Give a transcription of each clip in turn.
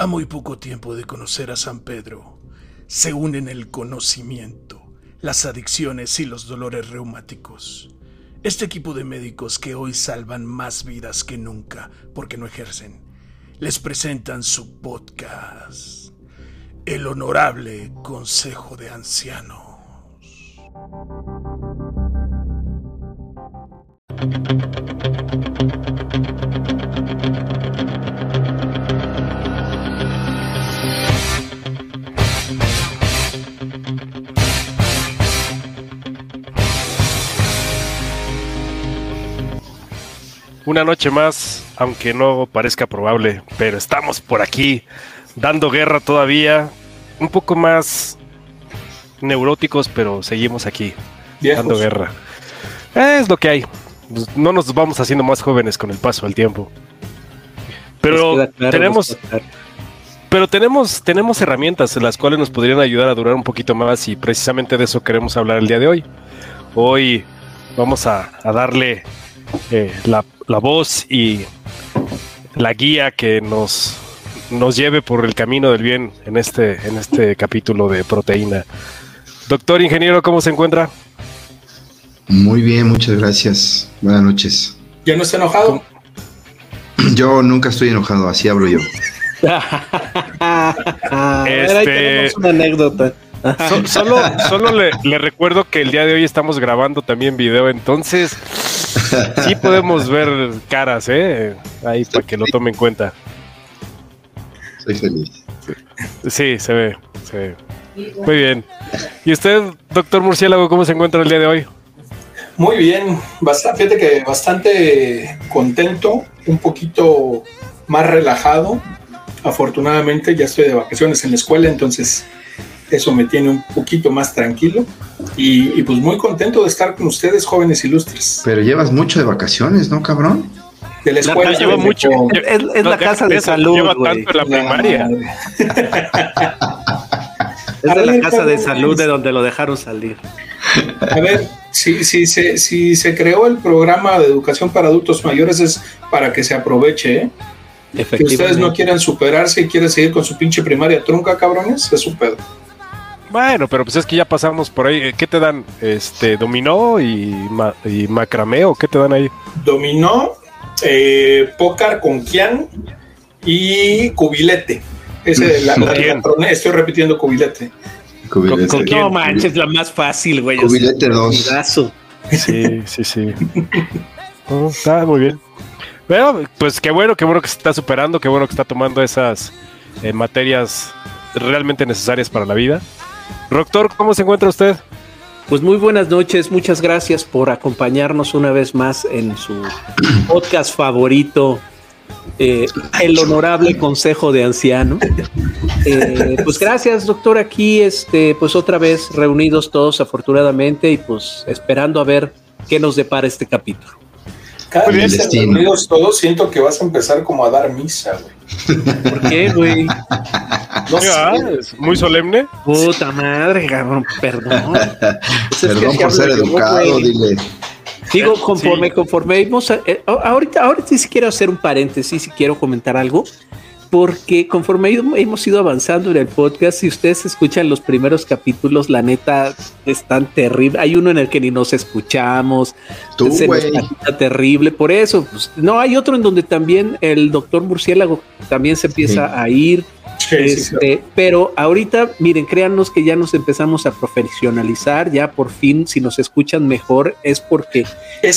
A muy poco tiempo de conocer a San Pedro, se unen el conocimiento, las adicciones y los dolores reumáticos. Este equipo de médicos que hoy salvan más vidas que nunca porque no ejercen, les presentan su podcast, El Honorable Consejo de Ancianos. Una noche más, aunque no parezca probable, pero estamos por aquí, dando guerra todavía, un poco más neuróticos, pero seguimos aquí, dando guerra. Es lo que hay. No nos vamos haciendo más jóvenes con el paso del tiempo. Pero tenemos, pero tenemos, tenemos herramientas las cuales nos podrían ayudar a durar un poquito más y precisamente de eso queremos hablar el día de hoy. Hoy vamos a, darle eh, la, la, voz y la guía que nos, nos lleve por el camino del bien en este, en este capítulo de proteína. Doctor ingeniero, ¿cómo se encuentra? Muy bien, muchas gracias. Buenas noches. ¿Ya no está enojado? Yo nunca estoy enojado, así hablo yo. este... una anécdota. solo solo le, recuerdo que el día de hoy estamos grabando también video, entonces sí podemos ver caras, ¿eh? Ahí para que lo tome en cuenta. Soy feliz. Sí, se ve, se ve. Muy bien. ¿Y usted, doctor Murciélago, cómo se encuentra el día de hoy? Muy bien, bastante, fíjate que bastante contento, un poquito más relajado. Afortunadamente ya estoy de vacaciones en la escuela, entonces eso me tiene un poquito más tranquilo y, pues muy contento de estar con ustedes, jóvenes ilustres. Pero llevas mucho de vacaciones, ¿no, cabrón? De la escuela. lleva mucho. Es, la casa de salud. Lleva tanto en la primaria. es de la casa de salud de donde lo dejaron salir. A ver, si, si, se, si se creó el programa de educación para adultos mayores es para que se aproveche, ¿eh? Que ustedes no quieran superarse y quieren seguir con su pinche primaria trunca, cabrones, es su pedo. Bueno, pero pues es que ya pasamos por ahí. ¿Qué te dan? Este, dominó y, y macrameo, ¿qué te dan ahí? Dominó, eh, pócar con Kian y cubilete. Ese, la, estoy repitiendo cubilete. ¿Con, no manches, la más fácil, güey. Cubilete 2. Sí, sí, sí. está muy bien. Bueno, pues qué bueno, qué bueno que se está superando, qué bueno que está tomando esas eh, materias realmente necesarias para la vida. Doctor, ¿cómo se encuentra usted? Pues muy buenas noches, muchas gracias por acompañarnos una vez más en su podcast favorito, eh, el honorable Consejo de Anciano. Eh, pues gracias, doctor, aquí, este, pues otra vez reunidos todos afortunadamente y pues esperando a ver qué nos depara este capítulo. Cada vez reunidos todos, siento que vas a empezar como a dar misa, güey. ¿Por qué, güey? No sé. ¿Es muy solemne? Puta madre, cabrón, perdón. perdón por ser educado, dile. Digo, conforme, conforme eh, ahorita, ahorita sí quiero hacer un paréntesis y quiero comentar algo, porque conforme hemos ido avanzando en el podcast, si ustedes escuchan los primeros capítulos, la neta es tan terrible. Hay uno en el que ni nos escuchamos, Tú, se terrible. Por eso, pues, no hay otro en donde también el doctor murciélago también se empieza a ir este, pero ahorita, miren, créanos que ya nos empezamos a profesionalizar, ya por fin, si nos escuchan mejor, es porque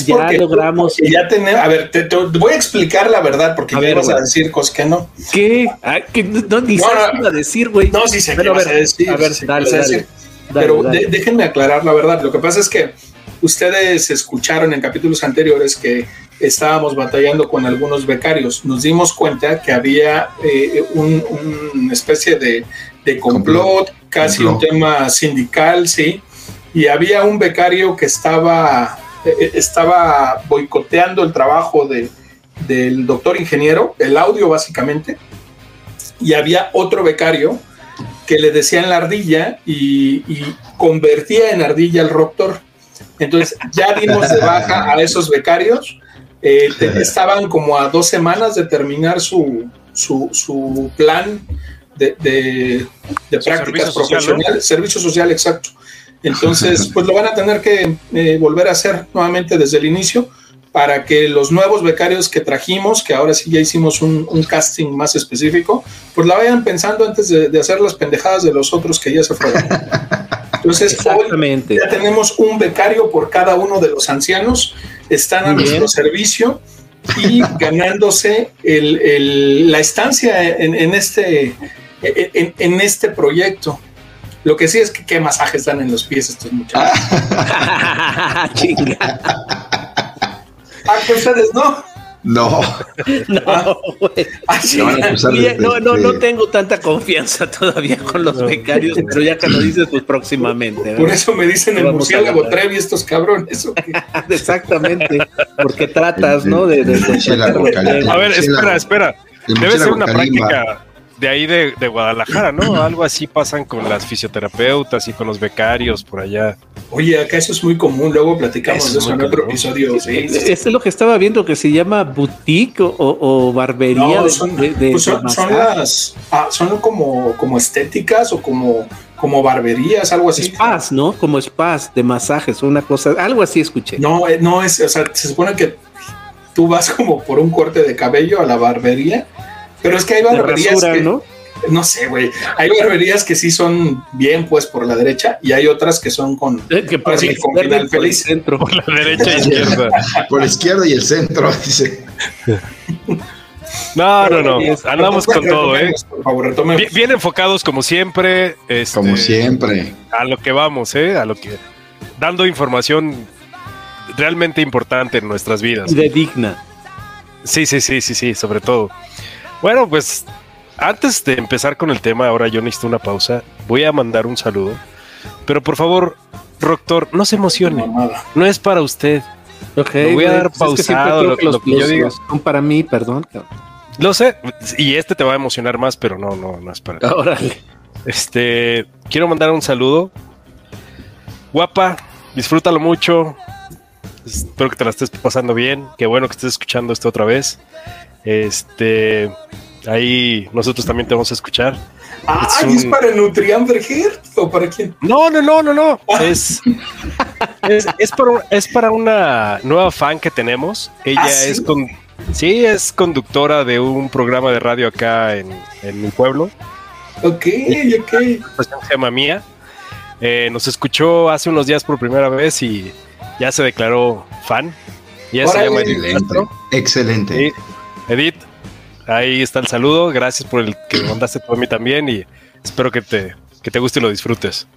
ya logramos. ya tenemos, a ver, te, voy a explicar la verdad, porque me vas a decir cosas que no. ¿Qué? Ah, que no, ni a decir, güey. No, sí sé pero, a ver, a decir. A ver, dale, pero déjenme aclarar la verdad. Lo que pasa es que ustedes escucharon en capítulos anteriores que estábamos batallando con algunos becarios. Nos dimos cuenta que había eh, una especie de, complot, casi un tema sindical, sí, y había un becario que estaba, eh, estaba boicoteando el trabajo de, del doctor ingeniero, el audio básicamente, y había otro becario que le decían la ardilla y, y convertía en ardilla al doctor. Entonces ya dimos de baja a esos becarios eh, estaban como a dos semanas de terminar su, su, su plan de, de, prácticas profesionales, servicio social, exacto. Entonces, pues lo van a tener que eh, volver a hacer nuevamente desde el inicio para que los nuevos becarios que trajimos, que ahora sí ya hicimos un, casting más específico, pues la vayan pensando antes de, hacer las pendejadas de los otros que ya se fueron. Entonces, Exactamente. ya tenemos un becario por cada uno de los ancianos, están a nuestro servicio y ganándose la estancia en, este, en, este proyecto. Lo que sí es que qué masajes dan en los pies estos muchachos. Ah, que ustedes no. No. No, ah, no, no, no, tengo tanta confianza todavía con los becarios, pero ya que lo dices, pues próximamente. Por eso me dicen el murciélago Trevi estos cabrones. Exactamente, porque tratas, ¿no? De, a ver, espera, espera. Debe ser una práctica de ahí de, Guadalajara, ¿no? Algo así pasan con las fisioterapeutas y con los becarios por allá. Oye, acá eso es muy común, luego platicamos de eso en otro episodio. Sí, Este es lo que estaba viendo que se llama boutique o, barbería. son, pues son, las, ah, son como, como estéticas o como, como barberías, algo así. Spas, ¿no? Como spas de masajes, una cosa, algo así escuché. No, eh, no es, o sea, se supone que tú vas como por un corte de cabello a la barbería pero es que hay barberías que, ¿no? No sé, güey. Hay barberías que sí son bien, pues, por la derecha y hay otras que son con, eh, que con final feliz. Centro. Por la derecha e izquierda. por la izquierda y el centro, dice. No, no, no. Andamos con todo, ¿eh? Por favor, bien, bien, enfocados como siempre. Este, como siempre. A lo que vamos, ¿eh? A lo que. Dando información realmente importante en nuestras vidas. Y de digna. Sí, sí, sí, sí, sí, sobre todo. Bueno, pues antes de empezar con el tema, ahora yo necesito una pausa. Voy a mandar un saludo. Pero por favor, Doctor, no se emocione. No es para usted. Ok. voy a dar pausado. lo, que yo digo. Son para mí, perdón. Lo sé. Y este te va a emocionar más, pero no, no, no es para ti. Órale. Este, quiero mandar un saludo. Guapa, disfrútalo mucho. Espero que te la estés pasando bien. Qué bueno que estés escuchando esto otra vez. Este, ahí nosotros también te vamos a escuchar. Ah, es, para Nutriamber o para quién? No, no, no, no, no. Ah. Es, es, para, es para una nueva fan que tenemos. Ella ¿Ah, es con, sí, es conductora de un programa de radio acá en, mi pueblo. Ok, ok. Se llama Mía. Eh, nos escuchó hace unos días por primera vez y ya se declaró fan. Ya se llama Excelente. Edith, ahí está el saludo. Gracias por el que mandaste por mí también y espero que te, que te guste y lo disfrutes.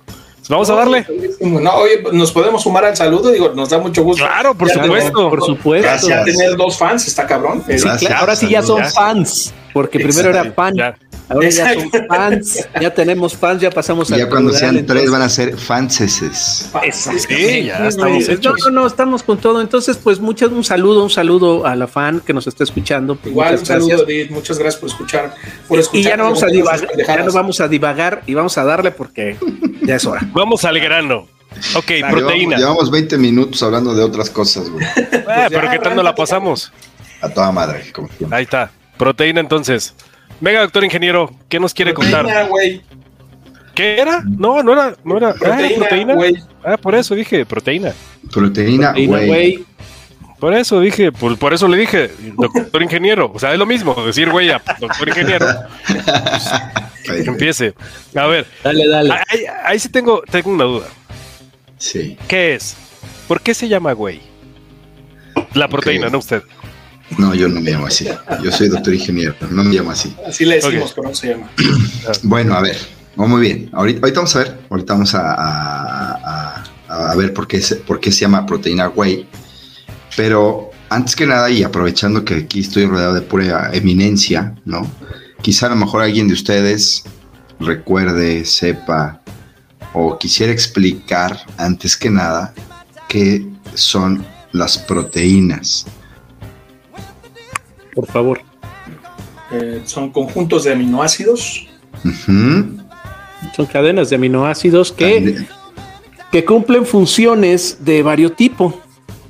Pues vamos a darle. No, oye, nos podemos sumar al saludo, digo, nos da mucho gusto. Claro, por supuesto. por supuesto. Ya tener dos fans, está cabrón. ahora sí ya son fans, porque primero era fan. Ahora ya son fans, ya tenemos fans, ya pasamos a. Ya cuando sean tres van a ser fanses. Sí, ya estamos hechos. No, no, estamos con todo. Entonces, pues muchas, un saludo, un saludo a la fan que nos está escuchando. Igual, un saludo, Edith. Muchas gracias por escuchar. Por escuchar y ya no vamos a divagar, ya no vamos a divagar y vamos a darle porque ya es hora. Vamos al grano. Ok, proteína. Llevamos, 20 minutos hablando de otras cosas, güey. Ah, pero ¿qué tal no la pasamos? A toda madre. Ahí está. Proteína entonces. Venga, doctor ingeniero, ¿qué nos quiere contar? ¿Qué era? No, no era, no era. Proteína, ah, Ah, por eso dije proteína. Proteína, güey. Por eso dije, por, eso le dije, doctor ingeniero. O sea, es lo mismo decir güey a doctor ingeniero. que empiece. A ver. Dale, dale. Ahí, sí tengo, tengo una duda. Sí. ¿Qué es? ¿Por qué se llama güey? La proteína, no usted. No, yo no me llamo así. Yo soy doctor ingeniero, no me llamo así. Así le decimos, pero no se llama. bueno, a ver, muy bien. Ahorita, vamos a ver, ahorita vamos a, a, ver por qué, se, por qué se llama proteína whey. Pero antes que nada, y aprovechando que aquí estoy rodeado de pura eminencia, ¿no? Quizá a lo mejor alguien de ustedes recuerde, sepa o quisiera explicar antes que nada qué son las proteínas por favor. Eh, son conjuntos de aminoácidos. Son cadenas de aminoácidos que, que cumplen funciones de variotipo,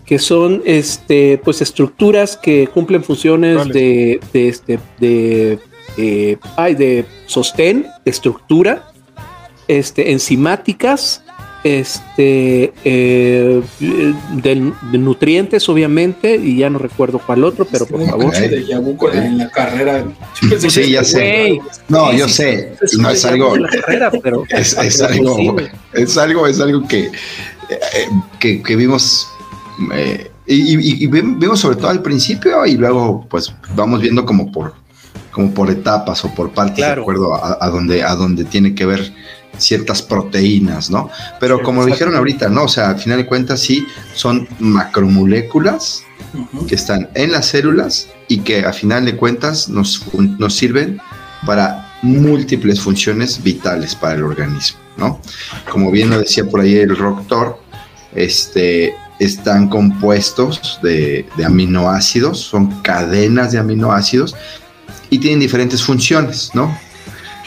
que son este, pues estructuras que cumplen funciones de, este, de eh, hay de sostén, de estructura, este, enzimáticas, este, eh, de, nutrientes, obviamente, y ya no recuerdo cuál otro, pero por favor. en la carrera. Sí, ya sé. No, yo sé. No es algo. es, algo, es algo, es algo que, eh, que, vimos. Eh, y, y, vimos sobre todo al principio y luego pues vamos viendo como por como por etapas o por partes de acuerdo a, a, donde a donde tiene que ver ciertas proteínas, ¿no? Pero como dijeron ahorita, ¿no? O sea, al final de cuentas sí son macromoléculas que están en las células y que a final de cuentas nos, nos sirven para múltiples funciones vitales para el organismo, ¿no? Como bien lo decía por ahí el doctor, este, están compuestos de, de aminoácidos, son cadenas de aminoácidos y tienen diferentes funciones, ¿no?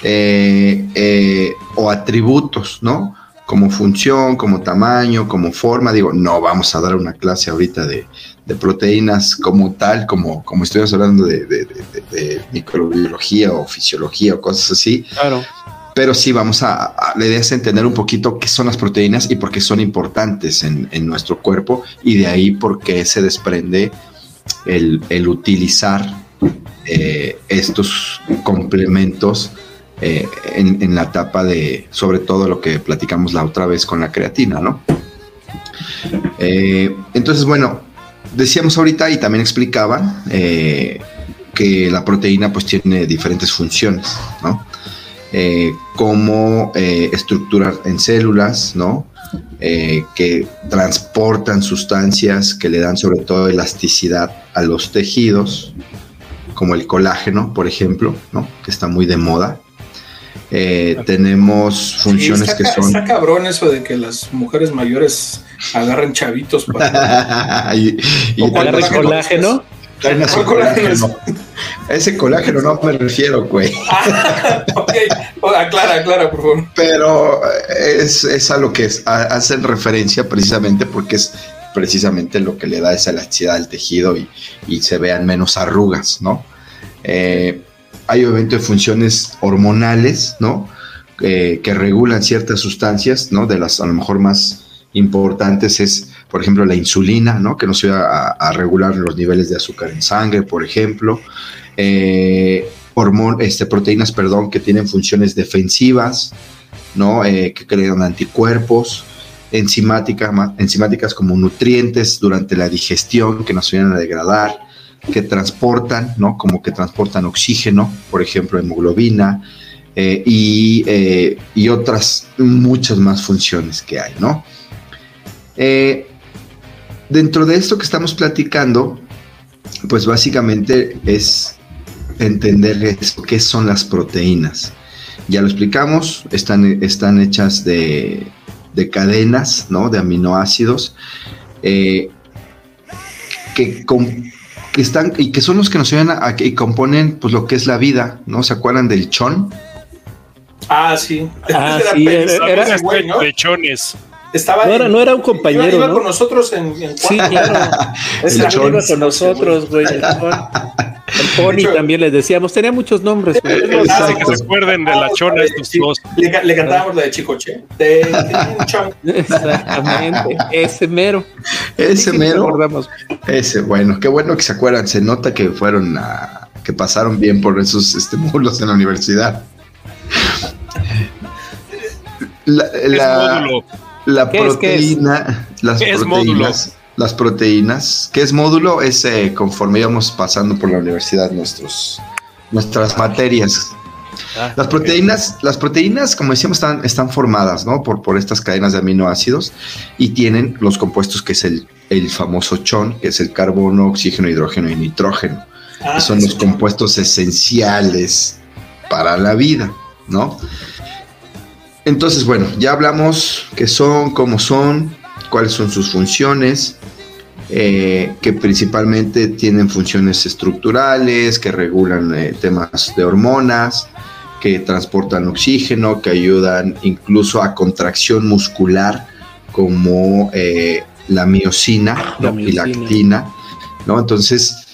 Eh, eh, o atributos, ¿no? Como función, como tamaño, como forma. Digo, no vamos a dar una clase ahorita de, proteínas como tal, como, como estuvimos hablando de, microbiología o fisiología o cosas así. Claro. Pero sí vamos a, la idea es entender un poquito qué son las proteínas y por qué son importantes en, nuestro cuerpo y de ahí por qué se desprende el, utilizar eh, estos complementos eh, en, la etapa de, sobre todo lo que platicamos la otra vez con la creatina, ¿no? Eh, entonces, bueno, decíamos ahorita y también explicaban eh, que la proteína pues tiene diferentes funciones, ¿no? como estructurar en células, ¿no? que transportan sustancias que le dan sobre todo elasticidad a los tejidos, como el colágeno, por ejemplo, ¿no? que está muy de moda. Eh, tenemos funciones que son. Está cabrón eso de que las mujeres mayores agarren chavitos para. y, agarren colágeno. colágeno. ese colágeno no me refiero, güey. ok, aclara, aclara, por favor. Pero es, es a lo que hacen referencia precisamente porque es precisamente lo que le da esa elasticidad al tejido y, y se vean menos arrugas, ¿no? Eh, hay obviamente funciones hormonales, ¿no? Eh, que regulan ciertas sustancias, ¿no? De las a lo mejor más importantes es, por ejemplo, la insulina, ¿no? Que nos ayuda a, regular los niveles de azúcar en sangre, por ejemplo. Eh, este, proteínas, perdón, que tienen funciones defensivas, ¿no? Eh, que crean anticuerpos. Enzimáticas, enzimáticas como nutrientes durante la digestión que nos ayudan a degradar que transportan, ¿no? Como que transportan oxígeno, por ejemplo, hemoglobina, eh, eh, y, otras muchas más funciones que hay, ¿no? Eh, dentro de esto que estamos platicando, pues básicamente es entender qué son las proteínas. Ya lo explicamos, están, están hechas de, de cadenas, ¿no? De aminoácidos. que con, que están y que son los que nos ayudan a, que componen pues lo que es la vida, ¿no? ¿Se acuerdan del chon? Ah, sí. Ah, sí, era, era, güey, ¿no? Pechones. Estaba no, era, no era un compañero. Iba, con nosotros en, en Sí, claro. iba con nosotros, güey. El, el Pony también les decíamos. Tenía muchos nombres. Que se acuerden de la chona estos dos. Le, le, cantábamos la de Chicoche. De, de Exactamente. Ese mero. Ese mero. Ese, bueno. Qué bueno que se acuerdan. Se nota que fueron a, que pasaron bien por esos estímulos en la universidad. La, la, la proteína, las proteínas, las proteínas, ¿qué es módulo? Es eh, conforme íbamos pasando por la universidad nuestros, nuestras materias. Ah, las proteínas, las proteínas, como decíamos, están, están formadas, ¿no? Por, por estas cadenas de aminoácidos y tienen los compuestos que es el, el famoso chon, que es el carbono, oxígeno, hidrógeno y nitrógeno. Ah, que son los compuestos esenciales para la vida, ¿no? Entonces, bueno, ya hablamos qué son, cómo son, cuáles son sus funciones, eh, que principalmente tienen funciones estructurales, que regulan eh, temas de hormonas, que transportan oxígeno, que ayudan incluso a contracción muscular, como eh, la miocina, la y la actina, ¿no? Entonces,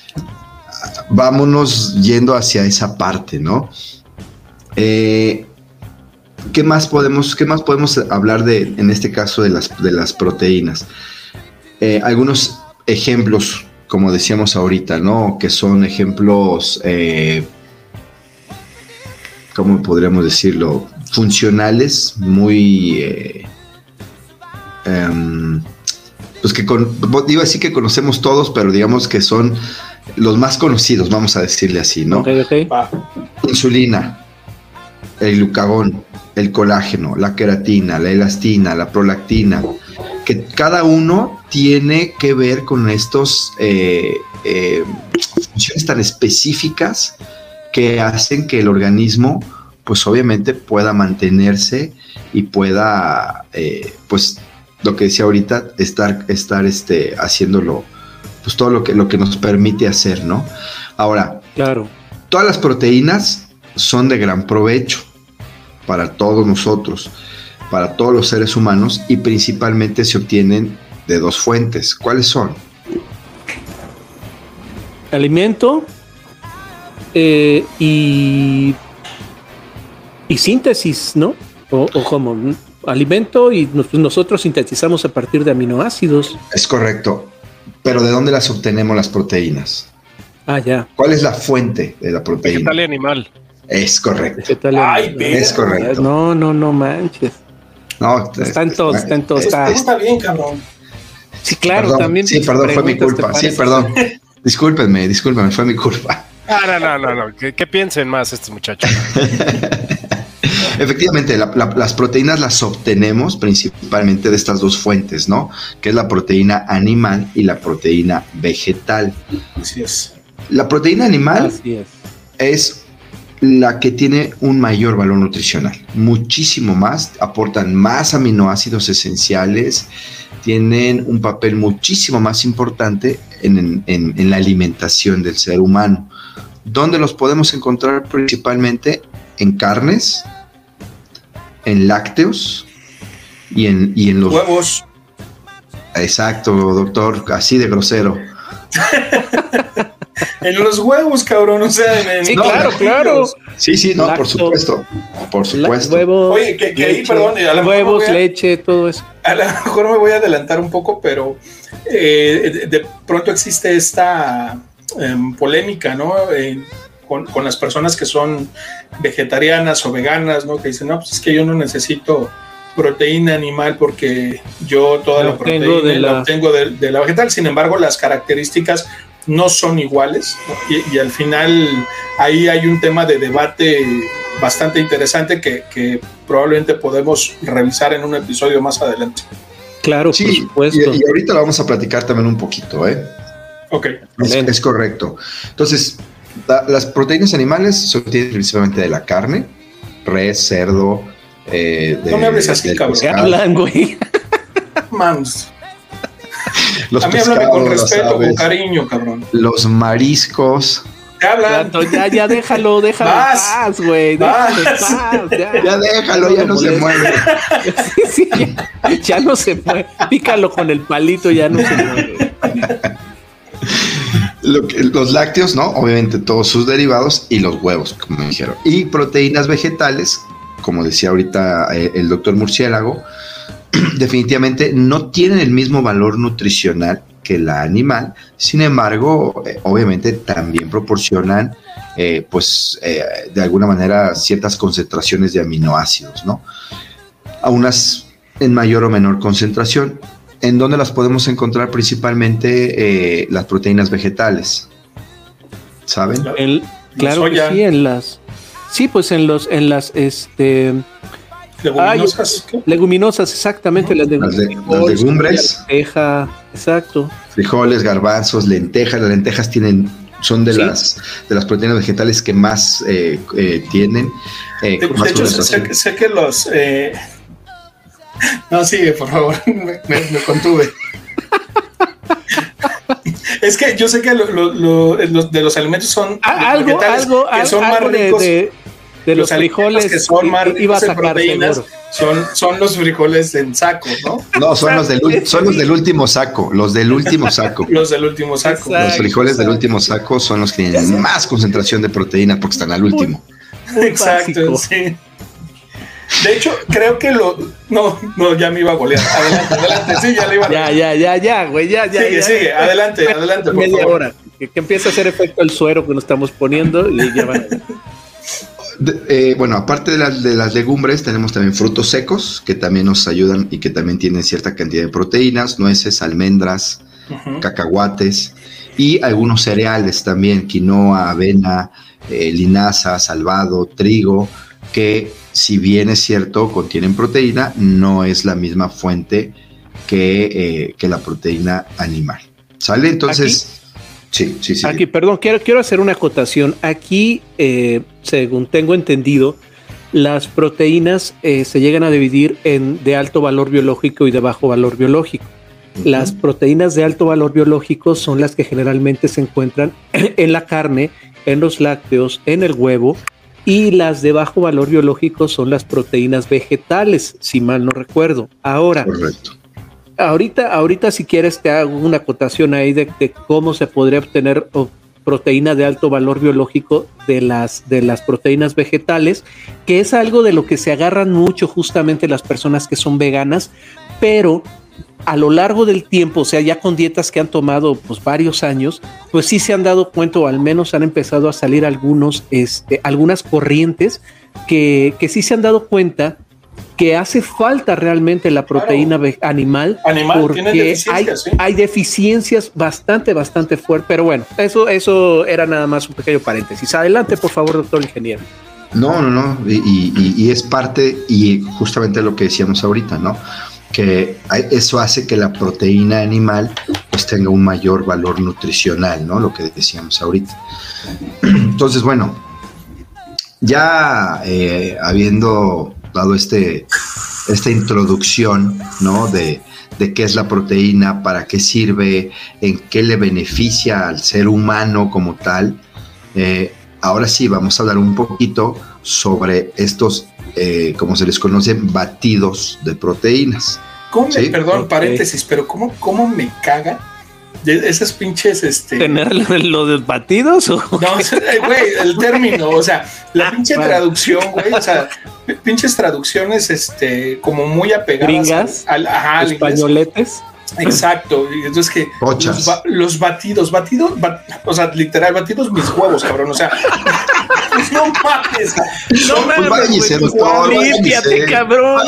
vámonos yendo hacia esa parte, ¿no? Eh, ¿qué, más podemos, ¿Qué más podemos hablar de, en este caso, de las, de las proteínas? Eh, algunos ejemplos, como decíamos ahorita, ¿no? Que son ejemplos, eh, ¿cómo podríamos decirlo? Funcionales, muy... Eh, em, pues que con, iba a decir que conocemos todos, pero digamos que son los más conocidos, vamos a decirle así, ¿no? Insulina, el glucagón, el colágeno, la queratina, la elastina, la prolactina, que cada uno tiene que ver con estos eh, eh, funciones tan específicas que hacen que el organismo, pues obviamente pueda mantenerse y pueda, eh, pues lo que decía ahorita, estar, estar este, haciéndolo, pues todo lo que, lo que nos permite hacer, ¿no? Ahora, claro. todas las proteínas son de gran provecho para todos nosotros, para todos los seres humanos y principalmente se obtienen de dos fuentes. ¿Cuáles son? Alimento eh, y, y síntesis, ¿no? O, como alimento y nosotros sintetizamos a partir de aminoácidos. Es correcto. Pero ¿de dónde las obtenemos las proteínas? Ah, ya. ¿Cuál es la fuente de la proteína? Vegetal animal. Es correcto. Ay, es correcto. No, no, no manches. No, está en todos, está en todos. Está, bien, cabrón. Sí, claro, también. Sí, perdón, fue mi culpa. Sí, perdón. discúlpenme, discúlpenme, fue mi culpa. Ah, no, no, no, no. ¿Qué, piensen más estos muchachos? Efectivamente, las proteínas las obtenemos principalmente de estas dos fuentes, ¿no? Que es la proteína animal y la proteína vegetal. Así es. La proteína animal es la que tiene un mayor valor nutricional, muchísimo más, aportan más aminoácidos esenciales, tienen un papel muchísimo más importante en, la alimentación del ser humano. ¿Dónde los podemos encontrar principalmente? En carnes, en lácteos y en, y en los huevos. Exacto, doctor, así de grosero. en los huevos, cabrón. O sea, en, sí, claro, claro. Sí, sí, no, por supuesto. Por supuesto. Huevos, Oye, que, ahí, perdón, a huevos, leche, todo eso. A lo mejor me voy a adelantar un poco, pero eh, de, pronto existe esta em, polémica, ¿no? con, con, las personas que son vegetarianas o veganas, ¿no? Que dicen, no, pues es que yo no necesito proteína animal porque yo toda la proteína la obtengo de, la vegetal. Sin embargo, las características no son iguales y, al final ahí hay un tema de debate bastante interesante que, probablemente podemos revisar en un episodio más adelante. Claro, sí, por supuesto. Y, ahorita lo vamos a platicar también un poquito, ¿eh? Ok. Es, correcto. Entonces, las proteínas animales se obtienen principalmente de la carne, res, cerdo. Eh, no me hables así, cabrón. hablan, güey? Mams. A mí háblame con respeto, con cariño, cabrón. Los mariscos. ¿Qué hablan? Ya, ya déjalo, déjalo paz, güey. Déjalo paz, ya. ya déjalo, ya no, se mueve. sí, ya, ya, no se mueve. Pícalo con el palito, ya no se mueve. los lácteos, ¿no? Obviamente todos sus derivados y los huevos, como me dijeron. Y proteínas vegetales, como decía ahorita eh, el doctor Murciélago, definitivamente no tienen el mismo valor nutricional que la animal, sin embargo, eh, obviamente también proporcionan, eh, pues, de alguna manera ciertas concentraciones de aminoácidos, ¿no? A unas en mayor o menor concentración. ¿En dónde las podemos encontrar principalmente las proteínas vegetales? ¿Saben? claro que sí, en las Sí, pues en los, en las, este. Leguminosas. leguminosas, exactamente. Las, las, legumbres. Lenteja, exacto. Frijoles, garbanzos, lentejas. Las lentejas tienen son de las de las proteínas vegetales que más eh, eh, tienen. Eh, de, hecho, sé, que los. No, sigue, por favor, me, me contuve. es que yo sé que lo, de los alimentos son algo, algo, que son más ricos. de los, frijoles que son más ricos en proteínas son, son los frijoles en saco, ¿no? No, son los, del, son los del último saco, los del último saco. los del último saco. los frijoles del último saco son los que tienen más concentración de proteína porque están al último. exacto, sí. De hecho, creo que lo. No, no, ya me iba a golear. Adelante, adelante. Sí, ya le iba a. Ya, ya, ya, ya, güey, ya, ya. Sigue, sigue. Adelante, adelante. Por Media hora. Que, que empiece a hacer efecto el suero que nos estamos poniendo y ya van. Eh, bueno, aparte de las, de las legumbres, tenemos también frutos secos que también nos ayudan y que también tienen cierta cantidad de proteínas, nueces, almendras, cacahuates y algunos cereales también, quinoa, avena, eh, linaza, salvado, trigo, que si bien es cierto contienen proteína, no es la misma fuente que, eh, la proteína animal. ¿Sale? Entonces... Sí, sí, sí. Aquí, perdón, quiero, quiero hacer una acotación. Aquí, eh, según tengo entendido, las proteínas eh, se llegan a dividir en de alto valor biológico y de bajo valor biológico. Las proteínas de alto valor biológico son las que generalmente se encuentran en la carne, en los lácteos, en el huevo, y las de bajo valor biológico son las proteínas vegetales, si mal no recuerdo. Ahora, Correcto ahorita, ahorita si quieres te hago una acotación ahí de, cómo se podría obtener proteína de alto valor biológico de las, de las proteínas vegetales, que es algo de lo que se agarran mucho justamente las personas que son veganas, pero a lo largo del tiempo, o sea, ya con dietas que han tomado pues varios años, pues sí se han dado cuenta o al menos han empezado a salir algunos, este, algunas corrientes que, que sí se han dado cuenta que hace falta realmente la proteína animal, porque hay, hay, deficiencias bastante, bastante fuertes. Pero bueno, eso, eso era nada más un pequeño paréntesis. Adelante, por favor, doctor ingeniero. No, no, no, y, es parte, y justamente lo que decíamos ahorita, ¿no? Que eso hace que la proteína animal pues tenga un mayor valor nutricional, ¿no? Lo que decíamos ahorita. Entonces, bueno, ya eh, habiendo dado este, esta introducción, ¿no? De, qué es la proteína, para qué sirve, en qué le beneficia al ser humano como tal. Eh, ahora sí, vamos a hablar un poquito sobre estos, eh, como se les conoce, batidos de proteínas. ¿Cómo perdón, paréntesis, pero ¿cómo, cómo me caga esas pinches, este. ¿Tener lo de batidos o.? No, güey, el término, o sea, la pinche traducción, güey, o sea, pinches traducciones, este, como muy apegadas al, ajá, españoletes. Exacto, entonces que los, batidos, batidos, o sea, literal, batidos mis huevos, cabrón, o sea, pues no mames, no mames, doctor, límpiate, cabrón,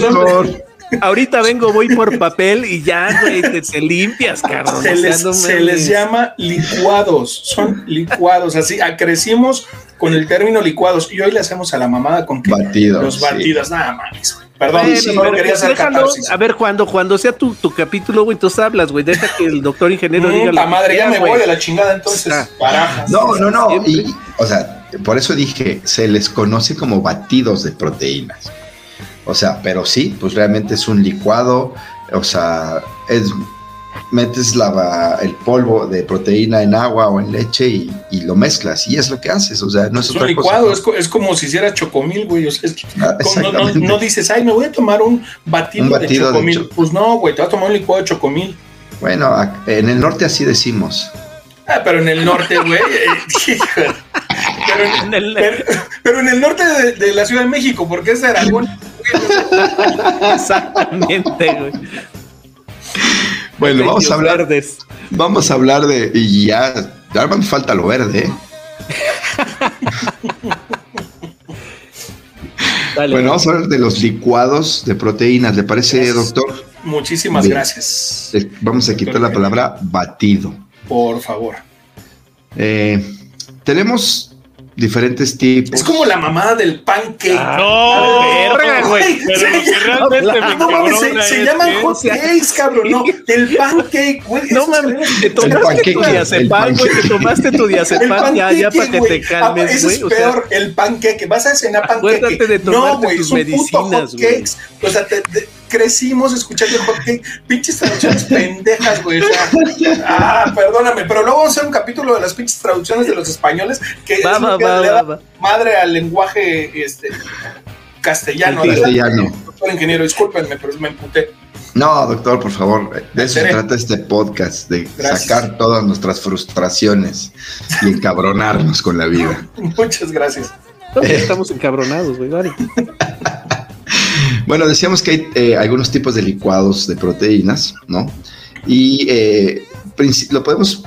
doctor. Ahorita vengo, voy por papel y ya, güey, te, limpias, cabrón. Se, les, llama licuados, son licuados, así, ah, crecimos con el término licuados y hoy le hacemos a la mamada con que los batidos, nada más. Perdón, no lo quería hacer A ver, cuando, cuando sea tu, tu capítulo, güey, entonces hablas, güey. Deja que el doctor ingeniero diga la madre, ya me voy de la chingada entonces. No, no, no. o sea, por eso dije, se les conoce como batidos de proteínas. O sea, pero sí, pues realmente es un licuado, o sea, es metes la, el polvo de proteína en agua o en leche y, lo mezclas y es lo que haces, o sea, no es, es un licuado, Es, como si hiciera chocomil, güey, o sea, ah, no, dices, ay, me voy a tomar un batido, de chocomil, pues no, güey, te vas a tomar un licuado de chocomil. Bueno, en el norte así decimos. Ah, pero en el norte, güey. Eh, pero, en el, norte de, la Ciudad de México, porque es Aragón. Exactamente, güey. Bueno, vamos a hablar. de Vamos a hablar de. Y ya. Ya me falta lo verde, ¿eh? bueno, vamos a hablar de los licuados de proteínas. ¿Le parece, doctor? Muchísimas gracias. Vamos a quitar la palabra batido. Por favor. Eh, tenemos diferentes tipos. Es como la mamada del pancake. Ah, no, verga, güey. se, llaman hot cakes, cabrón. No, el pancake, güey. No mames, te tomaste tu diazepam, güey. Te tomaste tu diazepam ya, ya para que te calmes, güey. es peor, el pancake. Vas a cenar pancake. Acuérdate de tomarte tus medicinas, güey. O sea, te crecimos escuchando hot cake, pinches traducciones pendejas, güey. ah, perdóname, pero luego vamos a hacer un capítulo de las pinches traducciones de los españoles que es lo que le da madre al lenguaje este, castellano. Castellano. Doctor ingeniero, discúlpenme, pero me emputé. No, doctor, por favor, de eso se trata este podcast, de sacar todas nuestras frustraciones y encabronarnos con la vida. Muchas gracias. estamos encabronados, güey, vale. bueno, decíamos que hay eh, algunos tipos de licuados de proteínas, ¿no? Y eh, lo podemos,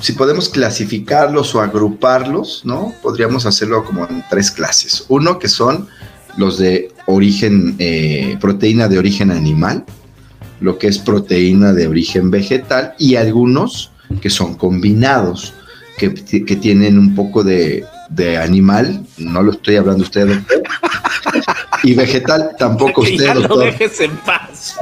si podemos clasificarlos o agruparlos, ¿no? Podríamos hacerlo como en tres clases. Uno que son los de origen, eh, proteína de origen animal, lo que es proteína de origen vegetal y algunos que son combinados, que, que tienen un poco de, de animal, no lo estoy hablando usted, doctor. Y vegetal tampoco usted, ya doctor. Lo dejes en paz.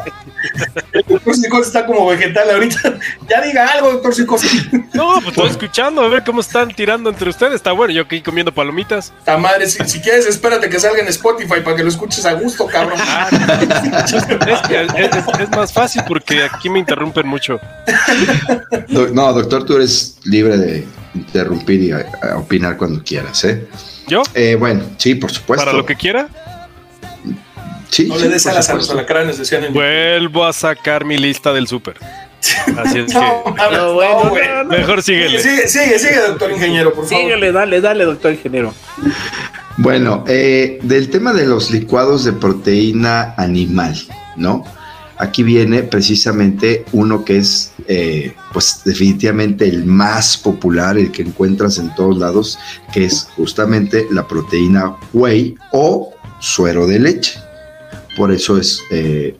Doctor Psicosis está como vegetal ahorita. Ya diga algo, doctor Psicosis. No, pues estoy escuchando a ver cómo están tirando entre ustedes. Está bueno, yo aquí comiendo palomitas. Ta madre, si, quieres, espérate que salga en Spotify para que lo escuches a gusto, cabrón. Ah, es, más fácil porque aquí me interrumpen mucho. No, doctor, tú eres libre de interrumpir y opinar cuando quieras, ¿eh? ¿Yo? Eh, bueno, sí, por supuesto. ¿Para lo que quiera? Sí, no le des alas a los alacranes, decían en Vuelvo a sacar mi lista del súper. Así es que. No, bueno, mejor síguele. Sigue, sigue, sigue, doctor ingeniero, por favor. Síguele, dale, dale, doctor ingeniero. Bueno, eh, del tema de los licuados de proteína animal, ¿no? Aquí viene precisamente uno que es, eh, pues definitivamente el más popular, el que encuentras en todos lados, que es justamente la proteína whey o suero de leche. Por eso es eh,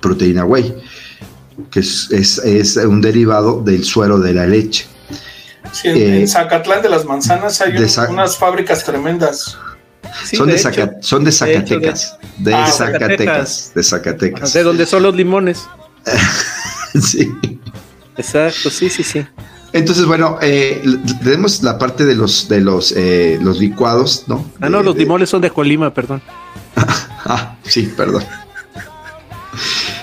proteína whey, que es, un derivado del suero de la leche. Sí, en, eh, Zacatlán de las Manzanas hay unas fábricas tremendas son, de son, de Zacatecas. De, ah, Zacatecas, De Zacatecas. De donde son los limones. sí. Exacto, sí, sí, sí. Entonces, bueno, eh, tenemos la parte de los de los, eh, los licuados, ¿no? Ah, no, los limones son de Colima, perdón. ah, sí, perdón.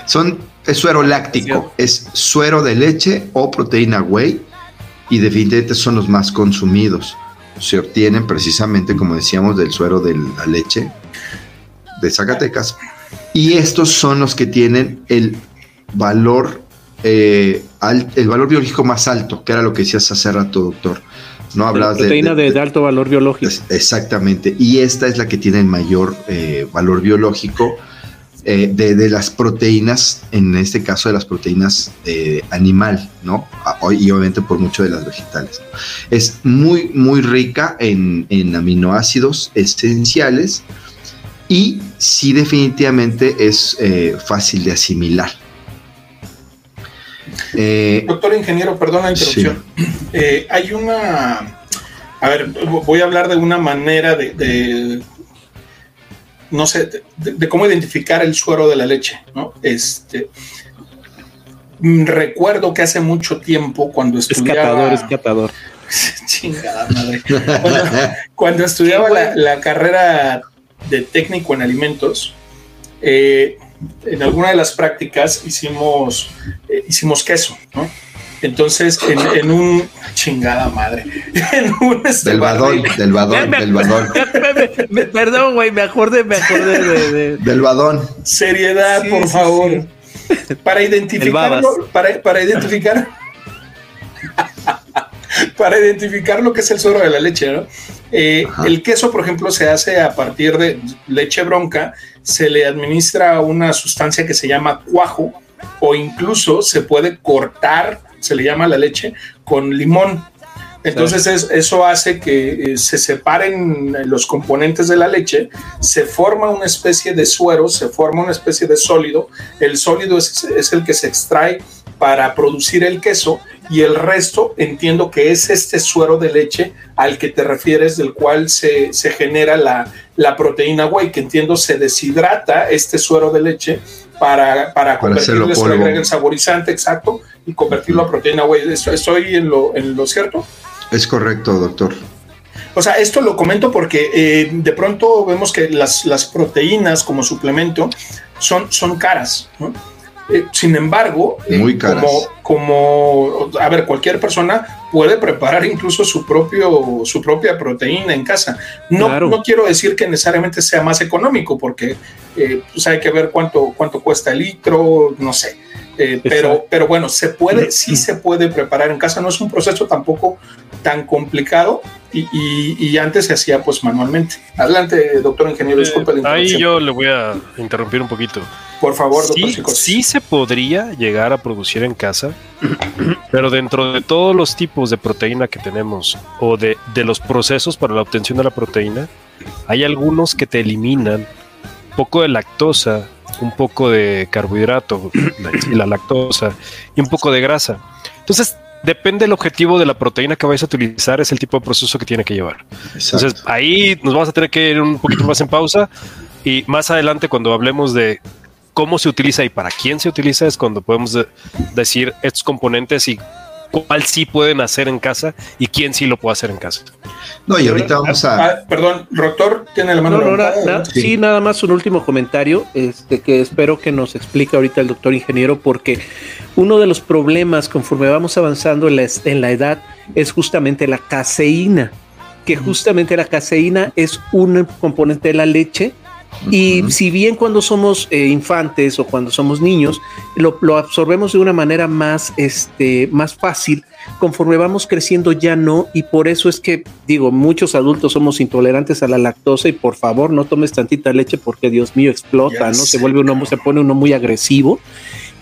Son, es suero láctico, es suero de leche o proteína whey y definitivamente son los más consumidos se obtienen precisamente, como decíamos, del suero de la leche de Zacatecas. Y estos son los que tienen el valor, eh, el valor biológico más alto, que era lo que decías hace rato, doctor. No hablabas de proteína de, alto valor biológico. Exactamente. Y esta es la que tiene el mayor eh, valor biológico eh, de, las proteínas, en este caso de las proteínas animal, ¿no? Ah, y obviamente por mucho de las vegetales. Es muy, muy rica en, aminoácidos esenciales y sí definitivamente es eh, fácil de asimilar. Eh, Doctor ingeniero, perdón la interrupción. hay una... A ver, voy a hablar de una manera de no sé, de, cómo identificar el suero de la leche, ¿no? Este, mm, recuerdo que hace mucho tiempo cuando estudiaba... Es catador, Chingada madre. Cuando, estudiaba la, carrera de técnico en alimentos, eh, en alguna de las prácticas hicimos, eh, hicimos queso, ¿no? Entonces, en, un chingada madre, en un este del badón, del badón, del badón. perdón, güey, me acordé, me acordé de, del badón. Seriedad, por favor. Para identificarlo, para, para identificar para identificar lo que es el suero de la leche, ¿no? Eh, el queso, por ejemplo, se hace a partir de leche bronca, se le administra una sustancia que se llama cuajo, o incluso se puede cortar se le llama la leche, con limón. Entonces eso hace que eh, se separen los componentes de la leche, se forma una especie de suero, se forma una especie de sólido. El sólido es, el que se extrae para producir el queso y el resto entiendo que es este suero de leche al que te refieres, del cual se, genera la, la, proteína whey, que entiendo se deshidrata este suero de leche para, para, convertirlo en saborizante, exacto, y convertirlo a proteína whey. ¿Estoy en lo, en lo cierto? Es correcto, doctor. O sea, esto lo comento porque eh, de pronto vemos que las, las, proteínas como suplemento son, son caras. Eh, sin embargo, Muy como, como, a ver, cualquier persona puede preparar incluso su, propio, su propia proteína en casa. No, no quiero decir que necesariamente sea más económico, porque pues hay que ver cuánto, cuánto cuesta el litro, no sé eh, pero, pero bueno, se puede, sí se puede preparar en casa, no es un proceso tampoco tan complicado y, y, antes se hacía pues manualmente. Adelante, doctor ingeniero, eh, disculpe Ahí yo le voy a interrumpir un poquito. Por favor, doctor. Sí, sí se podría llegar a producir en casa, pero dentro de todos los tipos de proteína que tenemos o de, de los procesos para la obtención de la proteína, hay algunos que te eliminan poco de lactosa, un poco de carbohidrato y la lactosa y un poco de grasa. Entonces, depende del objetivo de la proteína que vais a utilizar, es el tipo de proceso que tiene que llevar. Entonces, ahí nos vamos a tener que ir un poquito más en pausa y más adelante cuando hablemos de cómo se utiliza y para quién se utiliza es cuando podemos decir estos componentes y cuál sí pueden hacer en casa y quién sí lo puede hacer en casa. No, y ahorita vamos a. Ah, perdón, doctor, tiene la mano. No, sí. nada más un último comentario este, que espero que nos explique ahorita el doctor ingeniero, porque uno de los problemas conforme vamos avanzando en la, en la edad es justamente la caseína, que justamente la caseína es un componente de la leche y si bien cuando somos eh, infantes o cuando somos niños, lo, absorbemos de una manera más, este, más fácil, conforme vamos creciendo ya no, y por eso es que digo, muchos adultos somos intolerantes a la lactosa y por favor no tomes tantita leche porque Dios mío explota, ¿no? Se vuelve uno, se pone uno muy agresivo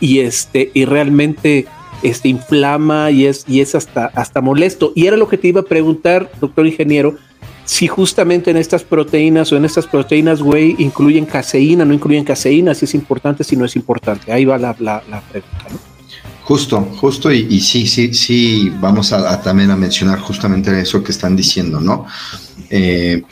y este, y realmente este, inflama y es, y es hasta, hasta molesto. Y era lo que te iba a preguntar, doctor ingeniero, si justamente en estas proteínas o en estas proteínas whey incluyen caseína, no incluyen caseína, si es importante, si no es importante. Ahí va la, pregunta. Justo, justo, y, sí, sí, sí, vamos a, también a mencionar justamente eso que están diciendo, ¿no? Eh,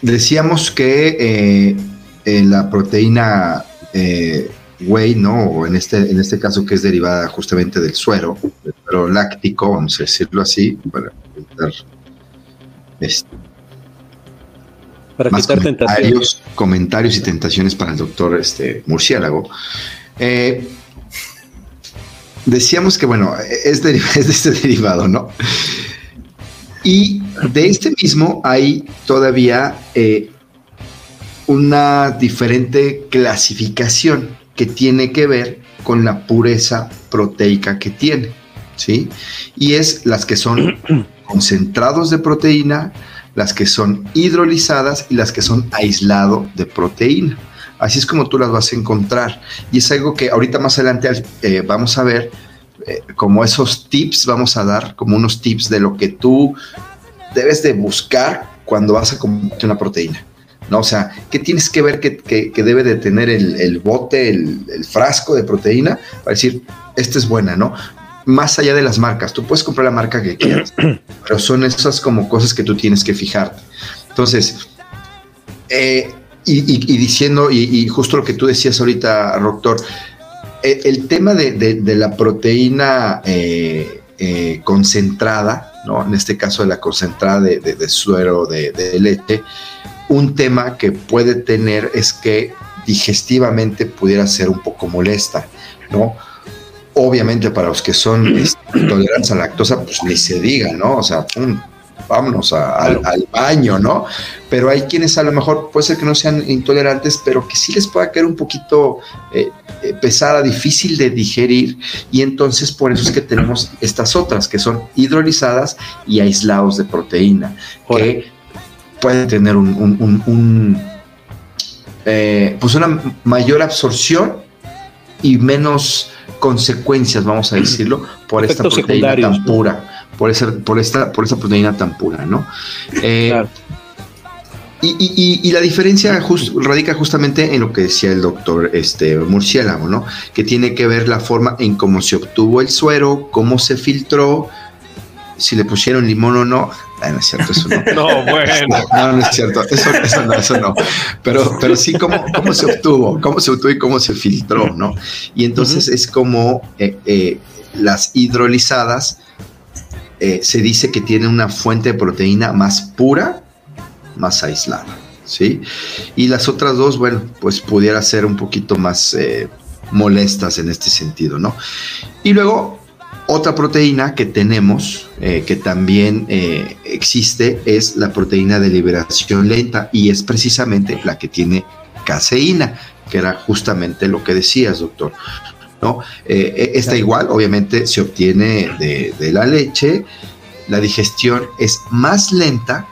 decíamos que eh, la proteína eh, whey, ¿no? O en este, en este caso que es derivada justamente del suero, del suero láctico, vamos a decirlo así, para evitar para más comentarios, comentarios y tentaciones para el doctor este, Murciélago. Eh, decíamos que, bueno, es de, este derivado, ¿no? Y de este mismo hay todavía eh, una diferente clasificación que tiene que ver con la pureza proteica que tiene, ¿sí? Y es las que son concentrados de proteína, las que son hidrolizadas y las que son aislado de proteína. Así es como tú las vas a encontrar. Y es algo que ahorita más adelante eh, vamos a ver, eh, como esos tips, vamos a dar como unos tips de lo que tú debes de buscar cuando vas a comer una proteína. ¿no? O sea, ¿qué tienes que ver que, debe de tener el, bote, el, el, frasco de proteína para decir, esta es buena, ¿no? Más allá de las marcas. Tú puedes comprar la marca que quieras, pero son esas como cosas que tú tienes que fijarte. Entonces, eh, y, diciendo, y, justo lo que tú decías ahorita, Doctor, eh, el, tema de, la proteína eh, concentrada, ¿no? en este caso de la concentrada de, suero de, de leche, un tema que puede tener es que digestivamente pudiera ser un poco molesta, ¿no? Obviamente para los que son este, intolerantes a lactosa, pues ni se diga, ¿no? O sea, vámonos al, baño, ¿no? Pero hay quienes a lo mejor puede ser que no sean intolerantes, pero que sí les pueda caer un poquito eh, eh, pesada, difícil de digerir, y entonces por eso es que tenemos estas otras, que son hidrolizadas y aislados de proteína, que pueden tener un, eh, pues una mayor absorción y menos consecuencias, vamos a decirlo, por esta proteína tan pura, por, esa, por, esta, por esa proteína tan pura, ¿no? Eh, y, la diferencia radica justamente en lo que decía el doctor este, Murciélago, ¿no? Que tiene que ver la forma en cómo se obtuvo el suero, cómo se filtró, si le pusieron limón o no. Ah, no es cierto, eso no. no, bueno. No, no es cierto, eso, eso no, eso no. Pero, pero sí cómo, cómo se obtuvo, cómo se obtuvo y cómo se filtró, ¿no? Y entonces es como eh, eh, las hidrolizadas eh, se dice que tienen una fuente de proteína más pura, más aislada. ¿sí? Y las otras dos, bueno, pues pudiera ser un poquito más molestas en este sentido, ¿no? Y luego, otra proteína que tenemos, eh, que también eh, existe, es la proteína de liberación lenta y es precisamente la que tiene caseína, que era justamente lo que decías, doctor. ¿no? esta igual, obviamente, se obtiene de, de la leche, la digestión es más lenta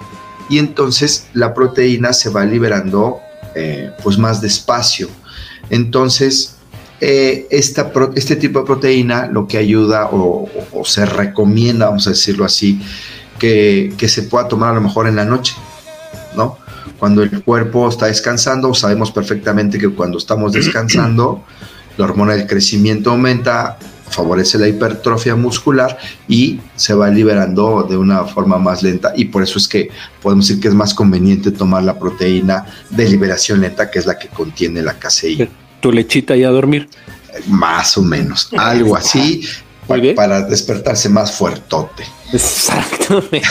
y entonces la proteína se va liberando eh, pues más despacio. Entonces, eh, esta este tipo de proteína lo que ayuda o, se recomienda, vamos a decirlo así, que, se pueda tomar a lo mejor en la noche, ¿no? Cuando el cuerpo está descansando, sabemos perfectamente que cuando estamos descansando, la hormona del crecimiento aumenta, favorece la hipertrofia muscular y se va liberando de una forma más lenta y por eso es que podemos decir que es más conveniente tomar la proteína de liberación lenta que es la que contiene la caseína. Tu lechita y a dormir. Más o menos, algo así para despertarse más fuertote. Exactamente.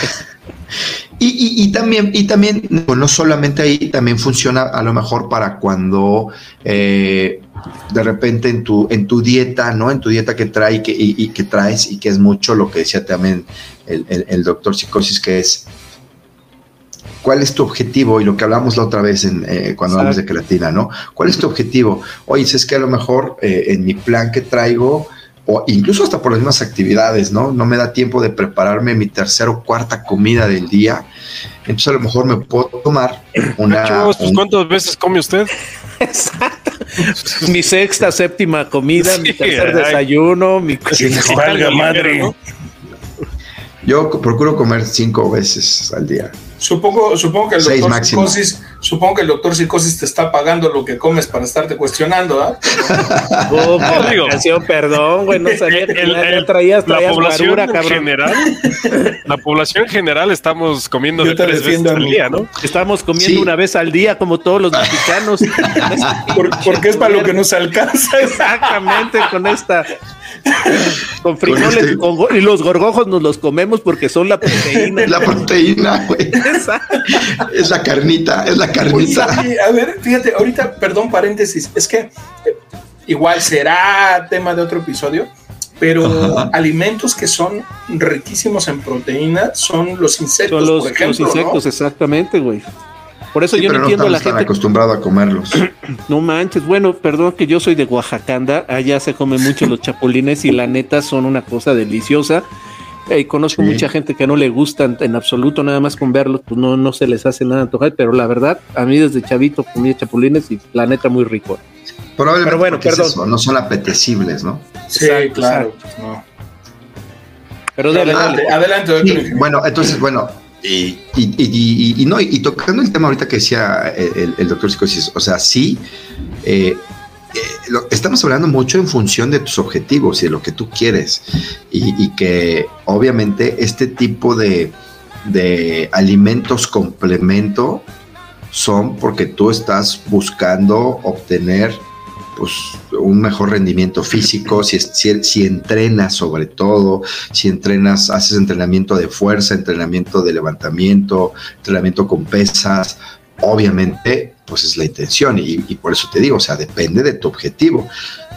Y, también, y también, no solamente ahí, también funciona a lo mejor para cuando eh, de repente en tu, en tu dieta, ¿no? En tu dieta que trae que, y, que traes y que es mucho lo que decía también el, doctor Psicosis, que es ¿Cuál es tu objetivo? Y lo que hablamos la otra vez en, eh, cuando hablamos de creatina, ¿no? ¿Cuál es tu objetivo? Oye, es que a lo mejor eh, en mi plan que traigo o incluso hasta por las mismas actividades, ¿no? No me da tiempo de prepararme mi tercera o cuarta comida del día. Entonces a lo mejor me puedo tomar una... Pues, ¿Cuántas veces come usted? Exacto. mi sexta, séptima comida, mi tercer desayuno, mi... madre. Yo procuro comer cinco veces al día. Supongo, supongo que el doctor Psicosis, supongo que el doctor Psicosis te está pagando lo que comes para estarte cuestionando, ¿ah? Oh, perdón, güey, no sabía que el, traías, la población general, la población general estamos comiendo de tres veces al día, ¿no? Estamos comiendo una vez al día como todos los mexicanos. porque es para lo que nos alcanza. Exactamente, con esta con frijoles este- y los gorgojos nos los comemos porque son la proteína. la proteína, güey. es la carnita, es la carnita. a ver, fíjate, ahorita, perdón, paréntesis, es que eh, igual será tema de otro episodio, pero alimentos que son riquísimos en proteína son los insectos, los, por ejemplo. Los insectos, exactamente, güey. Por eso yo no entiendo a la gente. acostumbrado a comerlos. No manches, bueno, perdón que yo soy de Oaxacanda, allá se comen mucho los chapulines y la neta son una cosa deliciosa. Y conozco mucha gente que no le gustan en absoluto, nada más con verlos, pues no, no se les hace nada antojar, pero la verdad, a mí desde chavito comía chapulines y la neta muy rico. Probablemente pero bueno, perdón. no son apetecibles, ¿no? Sí, claro. No. Pero adelante, adelante, bueno, entonces, bueno, y, y, no, y tocando el tema ahorita que decía el, doctor Psicosis, o sea, sí, eh, eh, estamos hablando mucho en función de tus objetivos y de lo que tú quieres, y, que obviamente este tipo de, de alimentos complemento son porque tú estás buscando obtener pues, un mejor rendimiento físico, si, si, entrenas sobre todo, si entrenas, haces entrenamiento de fuerza, entrenamiento de levantamiento, entrenamiento con pesas, obviamente, pues es la intención y, por eso te digo, o sea, depende de tu objetivo.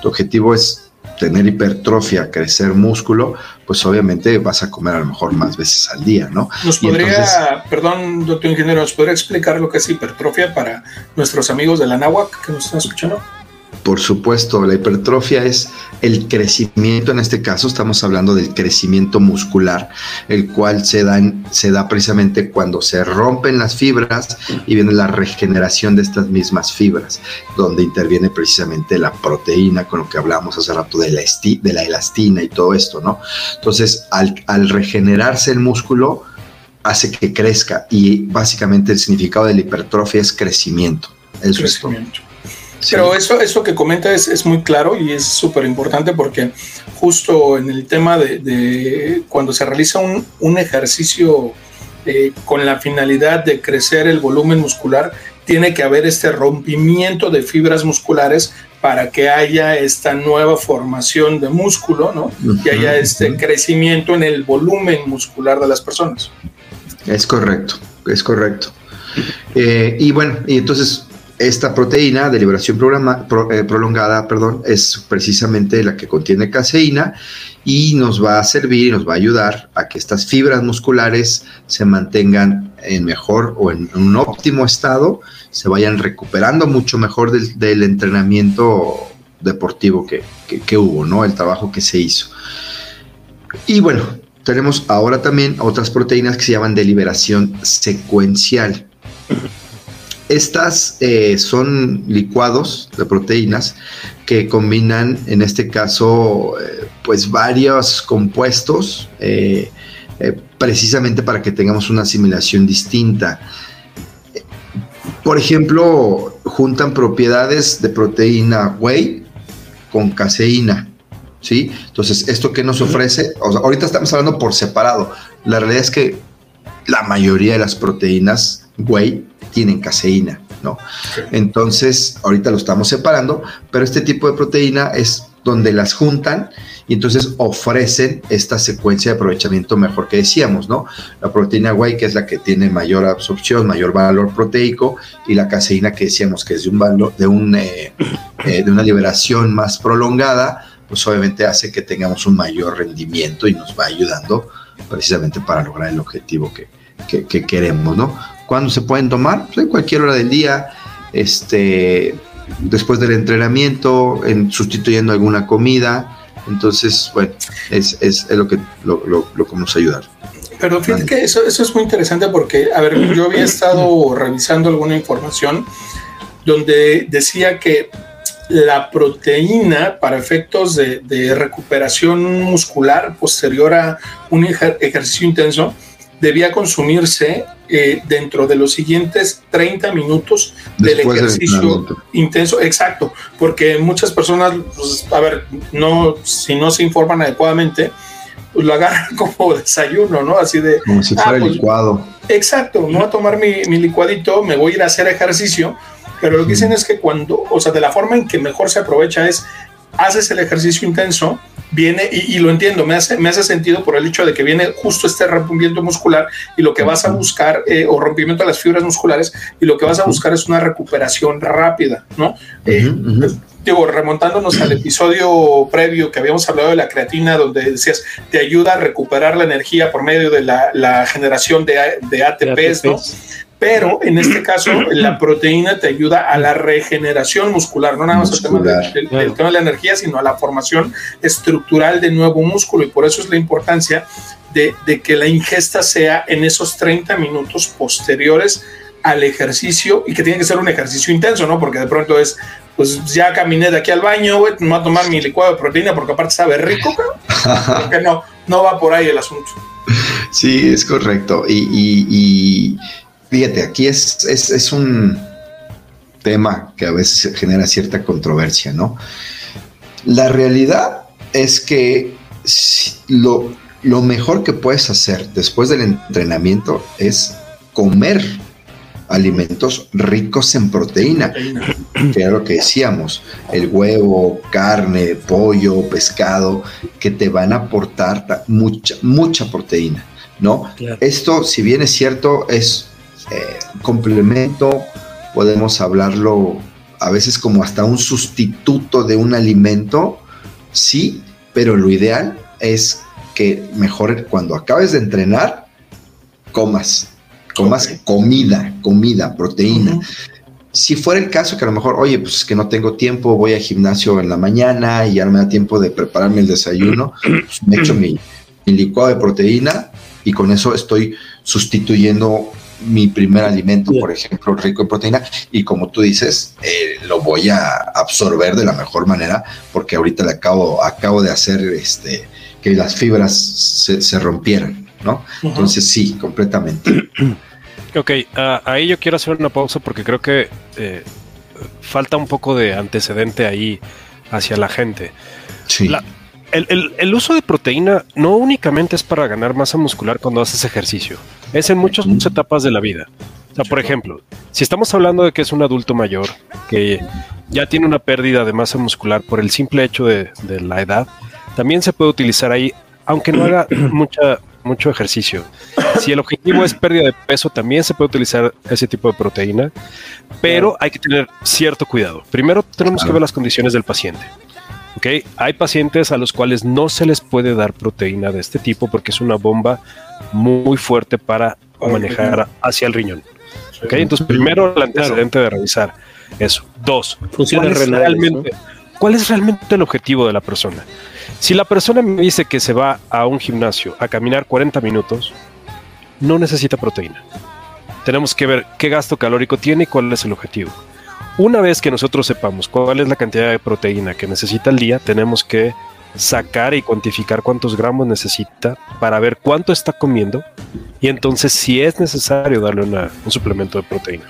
Tu objetivo es tener hipertrofia, crecer músculo, pues obviamente vas a comer a lo mejor más veces al día, ¿no? Nos podría, perdón, doctor ingeniero, ¿nos podría explicar lo que es hipertrofia para nuestros amigos de la NAWAC que nos están escuchando? Por supuesto, la hipertrofia es el crecimiento, en este caso estamos hablando del crecimiento muscular, el cual se da, se da precisamente cuando se rompen las fibras y viene la regeneración de estas mismas fibras, donde interviene precisamente la proteína, con lo que hablamos hace rato de la, de la elastina y todo esto, ¿no? Entonces, al, regenerarse el músculo, hace que crezca y básicamente el significado de la hipertrofia es crecimiento. Eso crecimiento. Pero eso, eso que comenta es, muy claro y es súper importante porque justo en el tema de, cuando se realiza un, ejercicio eh, con la finalidad de crecer el volumen muscular, tiene que haber este rompimiento de fibras musculares para que haya esta nueva formación de músculo, ¿no? Y haya este crecimiento en el volumen muscular de las personas. Es correcto, es correcto. Eh, y bueno, y entonces esta proteína de liberación eh, prolongada perdón, es precisamente la que contiene caseína y nos va a servir y nos va a ayudar a que estas fibras musculares se mantengan en mejor o en un óptimo estado, se vayan recuperando mucho mejor del, entrenamiento deportivo que, que, hubo, ¿no? El trabajo que se hizo. Y bueno, tenemos ahora también otras proteínas que se llaman de liberación secuencial. Estas eh, son licuados de proteínas que combinan, en este caso, eh, pues varios compuestos, eh, precisamente para que tengamos una asimilación distinta. Por ejemplo, juntan propiedades de proteína whey con caseína. ¿Sí? Entonces, ¿esto qué nos ofrece? ahorita estamos hablando por separado. La realidad es que la mayoría de las proteínas whey tienen caseína, ¿no? Entonces, ahorita lo estamos separando, pero este tipo de proteína es donde las juntan y entonces ofrecen esta secuencia de aprovechamiento mejor que decíamos, ¿no? La proteína whey, que es la que tiene mayor absorción, mayor valor proteico, y la caseína que decíamos que es de un valor, de un eh, eh, de una liberación más prolongada, pues obviamente hace que tengamos un mayor rendimiento y nos va ayudando precisamente para lograr el objetivo que, que queremos, ¿no? ¿Cuándo se pueden tomar? Pues en cualquier hora del día, este, después del entrenamiento, en, sustituyendo alguna comida. Entonces, bueno, es, es, lo que lo, lo, nos ayudar. Pero fíjate que eso, eso es muy interesante porque, a ver, yo había estado revisando alguna información donde decía que la proteína para efectos de recuperación muscular posterior a un ejercicio intenso debía consumirse eh, dentro de los siguientes 30 minutos del ejercicio intenso. Exacto, porque muchas personas, pues, a ver, no, si no se informan adecuadamente, pues lo agarran como desayuno, ¿no? Así de... Como si fuera ah, pues, licuado. Exacto, no a tomar mi, mi licuadito, me voy a ir a hacer ejercicio, pero lo que dicen es que cuando, o sea, de la forma en que mejor se aprovecha es, haces el ejercicio intenso, viene, y, lo entiendo, me hace, me hace sentido por el hecho de que viene justo este rompimiento muscular y lo que vas a buscar, eh, o rompimiento de las fibras musculares, y lo que vas a buscar es una recuperación rápida, ¿no? Eh, digo, remontándonos al episodio previo que habíamos hablado de la creatina, donde decías, te ayuda a recuperar la energía por medio de la, generación de, de ATPs, ¿no? Pero en este caso la proteína te ayuda a la regeneración muscular, no nada más al tema, de, la energía, sino a la formación estructural de nuevo músculo y por eso es la importancia de, que la ingesta sea en esos 30 minutos posteriores al ejercicio y que tiene que ser un ejercicio intenso, ¿no? Porque de pronto es, pues ya caminé de aquí al baño, güey, me voy a tomar mi licuado de proteína porque aparte sabe rico, que no, no va por ahí el asunto. Sí, es correcto. y Fíjate, aquí es, es, un tema que a veces genera cierta controversia, ¿no? La realidad es que lo, lo mejor que puedes hacer después del entrenamiento es comer alimentos ricos en proteína, que era lo que decíamos, el huevo, carne, pollo, pescado, que te van a aportar mucha, mucha proteína, ¿no? Esto, si bien es cierto, es eh, complemento, podemos hablarlo a veces como hasta un sustituto de un alimento, sí, pero lo ideal es que mejor cuando acabes de entrenar, comas, comas comida, comida, proteína. Si fuera el caso que a lo mejor, oye, pues es que no tengo tiempo, voy al gimnasio en la mañana y ya no me da tiempo de prepararme el desayuno, pues me echo mi, mi licuado de proteína y con eso estoy sustituyendo mi primer alimento, por ejemplo, rico en proteína, y como tú dices, eh, lo voy a absorber de la mejor manera, porque ahorita le acabo, acabo de hacer este, que las fibras se, rompieran, ¿no? Entonces sí, completamente. Ok, ah, ahí yo quiero hacer una pausa porque creo que eh, falta un poco de antecedente ahí hacia la gente. Sí. el, uso de proteína no únicamente es para ganar masa muscular cuando haces ejercicio. Es en muchas, etapas de la vida. O sea, por ejemplo, si estamos hablando de que es un adulto mayor, que ya tiene una pérdida de masa muscular por el simple hecho de, la edad, también se puede utilizar ahí, aunque no haga mucha mucho ejercicio. Si el objetivo es pérdida de peso, también se puede utilizar ese tipo de proteína, pero hay que tener cierto cuidado. Primero tenemos que ver las condiciones del paciente. ¿Okay? Hay pacientes a los cuales no se les puede dar proteína de este tipo porque es una bomba muy fuerte para manejar hacia el riñón. ¿okay? Entonces, primero el antecedente de revisar eso. Dos, ¿cuál es, realmente, ¿cuál es realmente el objetivo de la persona? Si la persona me dice que se va a un gimnasio a caminar 40 minutos, no necesita proteína. Tenemos que ver qué gasto calórico tiene y cuál es el objetivo. Una vez que nosotros sepamos cuál es la cantidad de proteína que necesita al día, tenemos que sacar y cuantificar cuántos gramos necesita para ver cuánto está comiendo y entonces si es necesario darle un suplemento de proteína.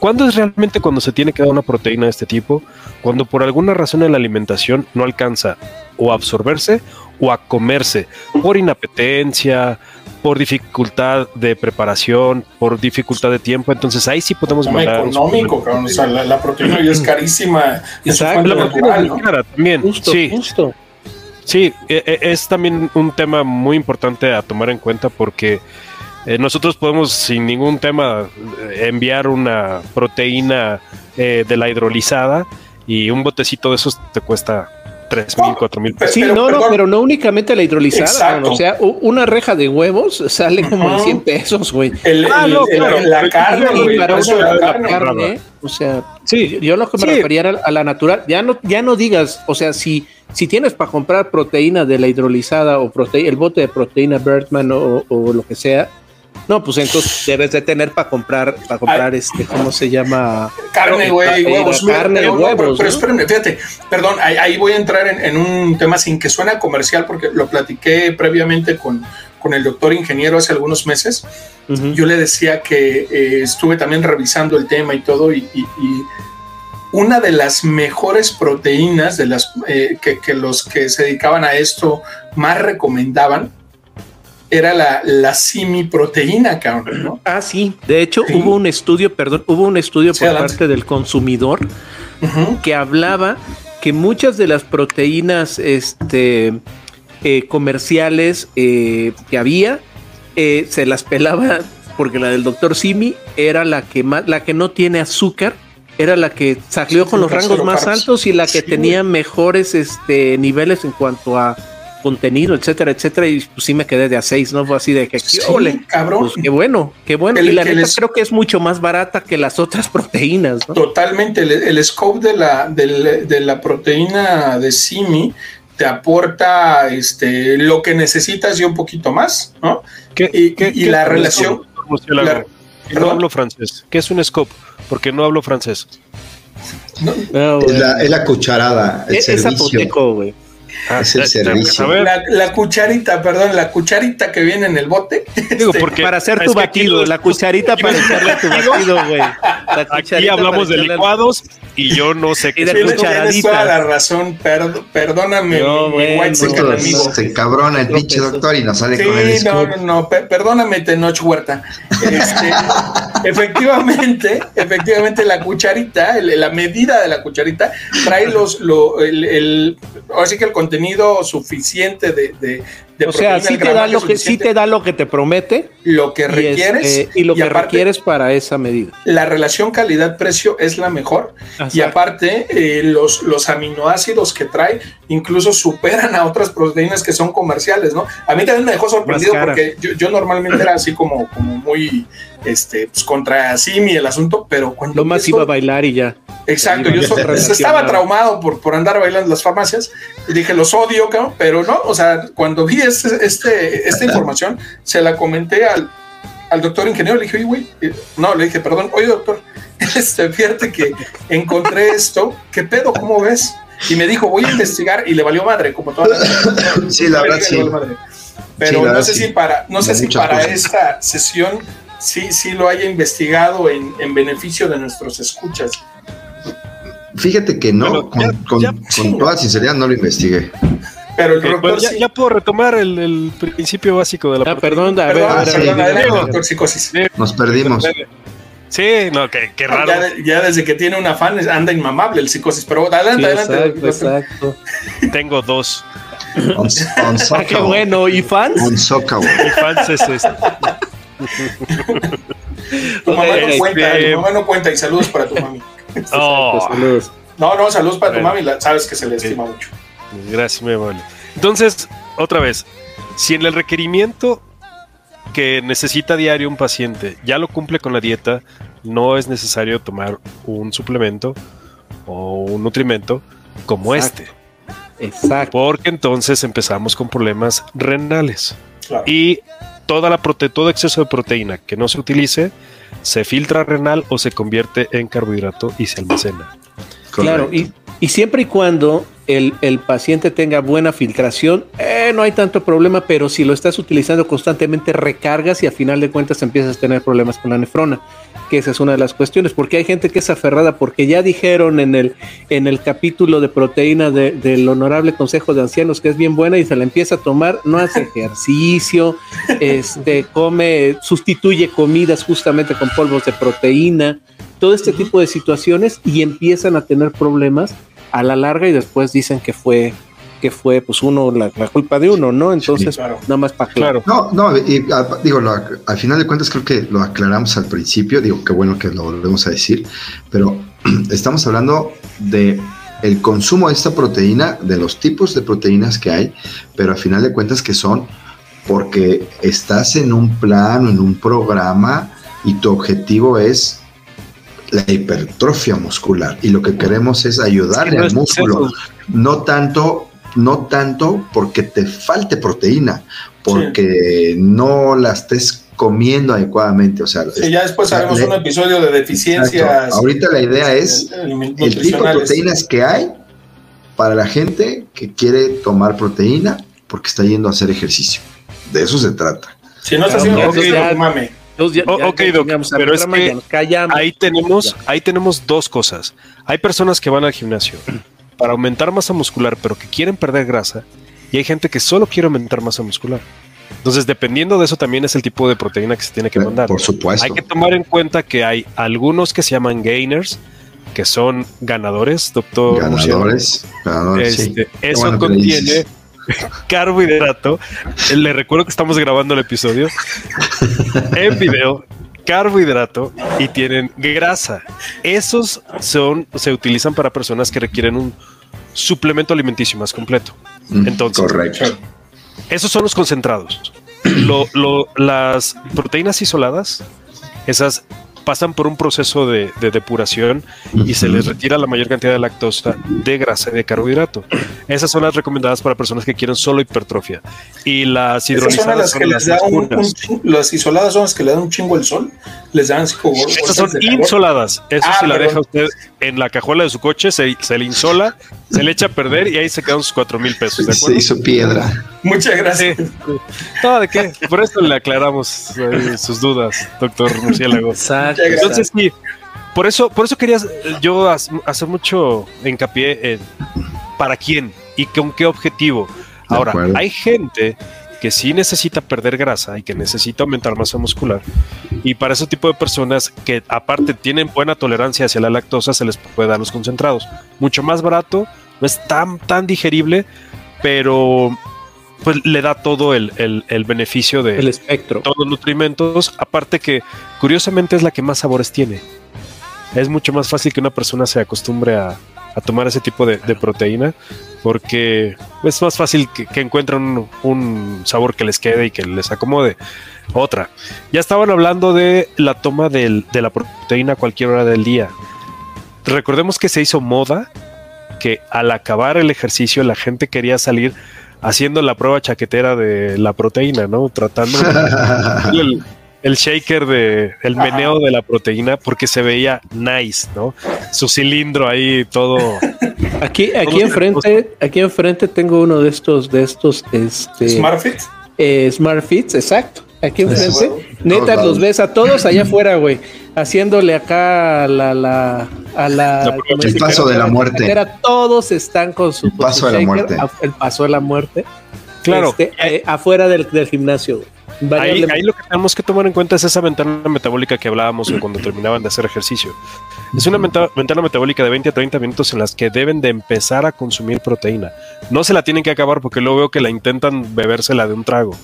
¿Cuándo es realmente cuando se tiene que dar una proteína de este tipo? Cuando por alguna razón en la alimentación no alcanza o a absorberse o a comerse por inapetencia, por dificultad de preparación, por dificultad de tiempo. Entonces ahí sí podemos mandar. económico, cabrón. O sea, la, proteína ya es carísima. Exacto. La proteína es también. Justo, sí. Justo. Sí, e, e, es también un tema muy importante a tomar en cuenta porque eh, nosotros podemos sin ningún tema eh, enviar una proteína eh, de la hidrolizada y un botecito de esos te cuesta tres mil, cuatro mil pesos. Sí, no, no, pero no únicamente la hidrolizada. O sea, una reja de huevos sale como en 100 pesos, güey. ah, no, la carne, güey. Para una la carne, o sea, sí, yo lo que me refería era a la natural. Ya no, ya no digas, o sea, si, si tienes para comprar proteína de la hidrolizada o el bote de proteína Bertman o, o lo que sea, no, pues entonces debes de tener para comprar, para comprar este, ¿cómo se llama? Carne, güey, huevos. Carne, huevos. Pero, espérame, fíjate, perdón, ahí, voy a entrar en, un tema sin que suena comercial, porque lo platiqué previamente con, con el doctor ingeniero hace algunos meses. Yo le decía que eh, estuve también revisando el tema y todo, y, una de las mejores proteínas de las eh, que, que los que se dedicaban a esto más recomendaban era la, la simiproteína, cabrón, ¿no? Ah, sí. De hecho, hubo un estudio, perdón, hubo un estudio por parte del consumidor que hablaba que muchas de las proteínas este, eh, comerciales eh, que había eh, se las pelaba porque la del doctor Simi era la que más, la que no tiene azúcar era la que salió con los rangos más altos y la que tenía mejores este, niveles en cuanto a contenido, etcétera, etcétera, y pues sí me quedé de a seis, ¿no? Fue así de que, sí, cabrón. Pues qué bueno, qué bueno. y la neta creo que es mucho más barata que las otras proteínas, ¿no? Totalmente, el, scope de la, de, la proteína de Simi te aporta este, lo que necesitas y un poquito más, ¿no? y, la relación... no hablo francés. ¿Qué es un scope? Porque no hablo francés. es, la, cucharada, el es, servicio. güey. Ah, es el servicio. La, cucharita, perdón, la cucharita que viene en el bote. Digo, este, porque para hacer tu batido, la cucharita para echarle tu batido, güey. Aquí hablamos de licuados y yo no sé qué. Tienes toda la razón, perdóname, no, mi, white Se cabrona el pinche doctor y nos sale con el no, no, no, perdóname, Tenoch Huerta. Este, efectivamente, efectivamente la cucharita, la medida de la cucharita trae los, lo, el, el, así que el contenido suficiente de, de, o sea, sí te, da lo que, sí te da lo que te promete. Lo que requieres. Eh, y lo que requieres para esa medida. La relación calidad-precio es la mejor. Y aparte, eh, los, los aminoácidos que trae incluso superan a otras proteínas que son comerciales, ¿no? A mí también me dejó sorprendido porque yo, normalmente era así como, como muy este, pues, contra Simi el asunto, pero cuando. Lo más iba a bailar y ya. Exacto, yo estaba traumado por, por andar bailando en las farmacias y dije, los odio, pero no, o sea, cuando vi este, este, esta información, se la comenté al, al doctor ingeniero, le dije, oye, güey, eh, no, le dije, perdón, oye, doctor, este, fíjate que encontré esto, ¿qué pedo? ¿Cómo ves? Y me dijo, voy a investigar y le valió madre, como toda la Sí, la verdad, sí. Pero no sé si para, no sé si para esta sesión sí, sí lo haya investigado en, en beneficio de nuestros escuchas. Fíjate que no, con, toda sinceridad no lo investigué. Pero el doctor ya, puedo retomar el, principio básico de la. Ah, perdón, a ver, doctor psicosis. Nos perdimos. Sí, no, qué, raro. Ya, desde que tiene una fan anda inmamable el psicosis, pero adelante, adelante. Exacto, exacto. Tengo dos. On, ah, qué bueno, ¿y fans? On Soccer. Y fans es este. tu mamá no cuenta, tu mamá no cuenta y saludos para tu mami. Oh. saludos. No, no, saludos para tu mami, sabes que se le estima mucho. Gracias, mi amor. Entonces, otra vez, si en el requerimiento que necesita diario un paciente ya lo cumple con la dieta, no es necesario tomar un suplemento o un nutrimento como este. Exacto. Porque entonces empezamos con problemas renales. Y toda la prote todo exceso de proteína que no se utilice se filtra renal o se convierte en carbohidrato y se almacena. Claro, y, y siempre y cuando el, paciente tenga buena filtración, eh, no hay tanto problema, pero si lo estás utilizando constantemente, recargas y a final de cuentas empiezas a tener problemas con la nefrona, que esa es una de las cuestiones, porque hay gente que es aferrada, porque ya dijeron en el, en el capítulo de proteína del Honorable Consejo de Ancianos que es bien buena y se la empieza a tomar, no hace ejercicio, este, come, sustituye comidas justamente con polvos de proteína, todo este tipo de situaciones y empiezan a tener problemas a la larga y después dicen que fue que fue pues uno la, culpa de uno, ¿no? Entonces, nada más para claro. No, no, y, digo, al final de cuentas creo que lo aclaramos al principio, digo, qué bueno que lo volvemos a decir, pero estamos hablando de el consumo de esta proteína, de los tipos de proteínas que hay, pero al final de cuentas que son porque estás en un plan, en un programa y tu objetivo es la hipertrofia muscular y lo que queremos es ayudarle al músculo, no tanto no tanto porque te falte proteína, porque no la estés comiendo adecuadamente, o sea, ya después haremos un episodio de deficiencias. Ahorita la idea es el tipo de proteínas que hay para la gente que quiere tomar proteína porque está yendo a hacer ejercicio. De eso se trata. Si no está haciendo ejercicio, mame ok, pero es que ahí tenemos, ahí tenemos dos cosas. Hay personas que van al gimnasio para aumentar masa muscular, pero que quieren perder grasa, y hay gente que solo quiere aumentar masa muscular. Entonces, dependiendo de eso, también es el tipo de proteína que se tiene que eh, mandar. Por supuesto. Hay que tomar en cuenta que hay algunos que se llaman gainers, que son ganadores, doctor. Ganadores. ganadores este, Eso contiene carbohidrato. Le recuerdo que estamos grabando el episodio en video. Carbohidrato y tienen grasa. Esos son, se utilizan para personas que requieren un suplemento alimenticio más completo. Mm, Entonces, correcto. Esos son los concentrados. las proteínas isoladas, esas pasan por un proceso de, depuración y se les retira la mayor cantidad de lactosa, de grasa y de carbohidrato. Esas son las recomendadas para personas que quieren solo hipertrofia. Y las hidrolizadas son las, que les un, las isoladas son las que le dan un chingo el sol. Les dan Esas son insoladas. Eso ah, si la deja usted en la cajuela de su coche, se, se, le insola, se le echa a perder y ahí se quedan sus cuatro mil pesos. Se hizo piedra. Muchas gracias. No, ¿de qué? Por eso le aclaramos eh, sus dudas, doctor Murciélago. Exacto. Entonces, sí, por eso, por eso quería yo hacer mucho hincapié en para quién y con qué objetivo. Ahora, hay gente que sí necesita perder grasa y que necesita aumentar masa muscular. Y para ese tipo de personas que aparte tienen buena tolerancia hacia la lactosa, se les puede dar los concentrados. Mucho más barato, no es tan, tan digerible, pero pues le da todo el, beneficio de el espectro. todos los nutrimentos. Aparte que curiosamente es la que más sabores tiene. Es mucho más fácil que una persona se acostumbre a, tomar ese tipo de, proteína porque es más fácil que, encuentren un, sabor que les quede y que les acomode. Otra, ya estaban hablando de la toma de la proteína a cualquier hora del día. Recordemos que se hizo moda que al acabar el ejercicio la gente quería salir haciendo la prueba chaquetera de la proteína, ¿no? Tratando el, el, shaker de el meneo de la proteína porque se veía nice, ¿no? Su cilindro ahí todo. Aquí, aquí enfrente, aquí enfrente tengo uno de estos, de estos, este. Smartfit. Eh, Smartfits, exacto. Aquí enfrente. Neta, los ves a todos allá afuera, güey. Haciéndole acá la, la, a la. el paso de la muerte. Todos están con su. paso de la muerte. El paso de la muerte. claro. Este, eh, afuera del, gimnasio. Ahí, lo que tenemos que tomar en cuenta es esa ventana metabólica que hablábamos cuando terminaban de hacer ejercicio. Es una ventana metabólica de 20 a 30 minutos en las que deben de empezar a consumir proteína. No se la tienen que acabar porque luego veo que la intentan bebérsela de un trago.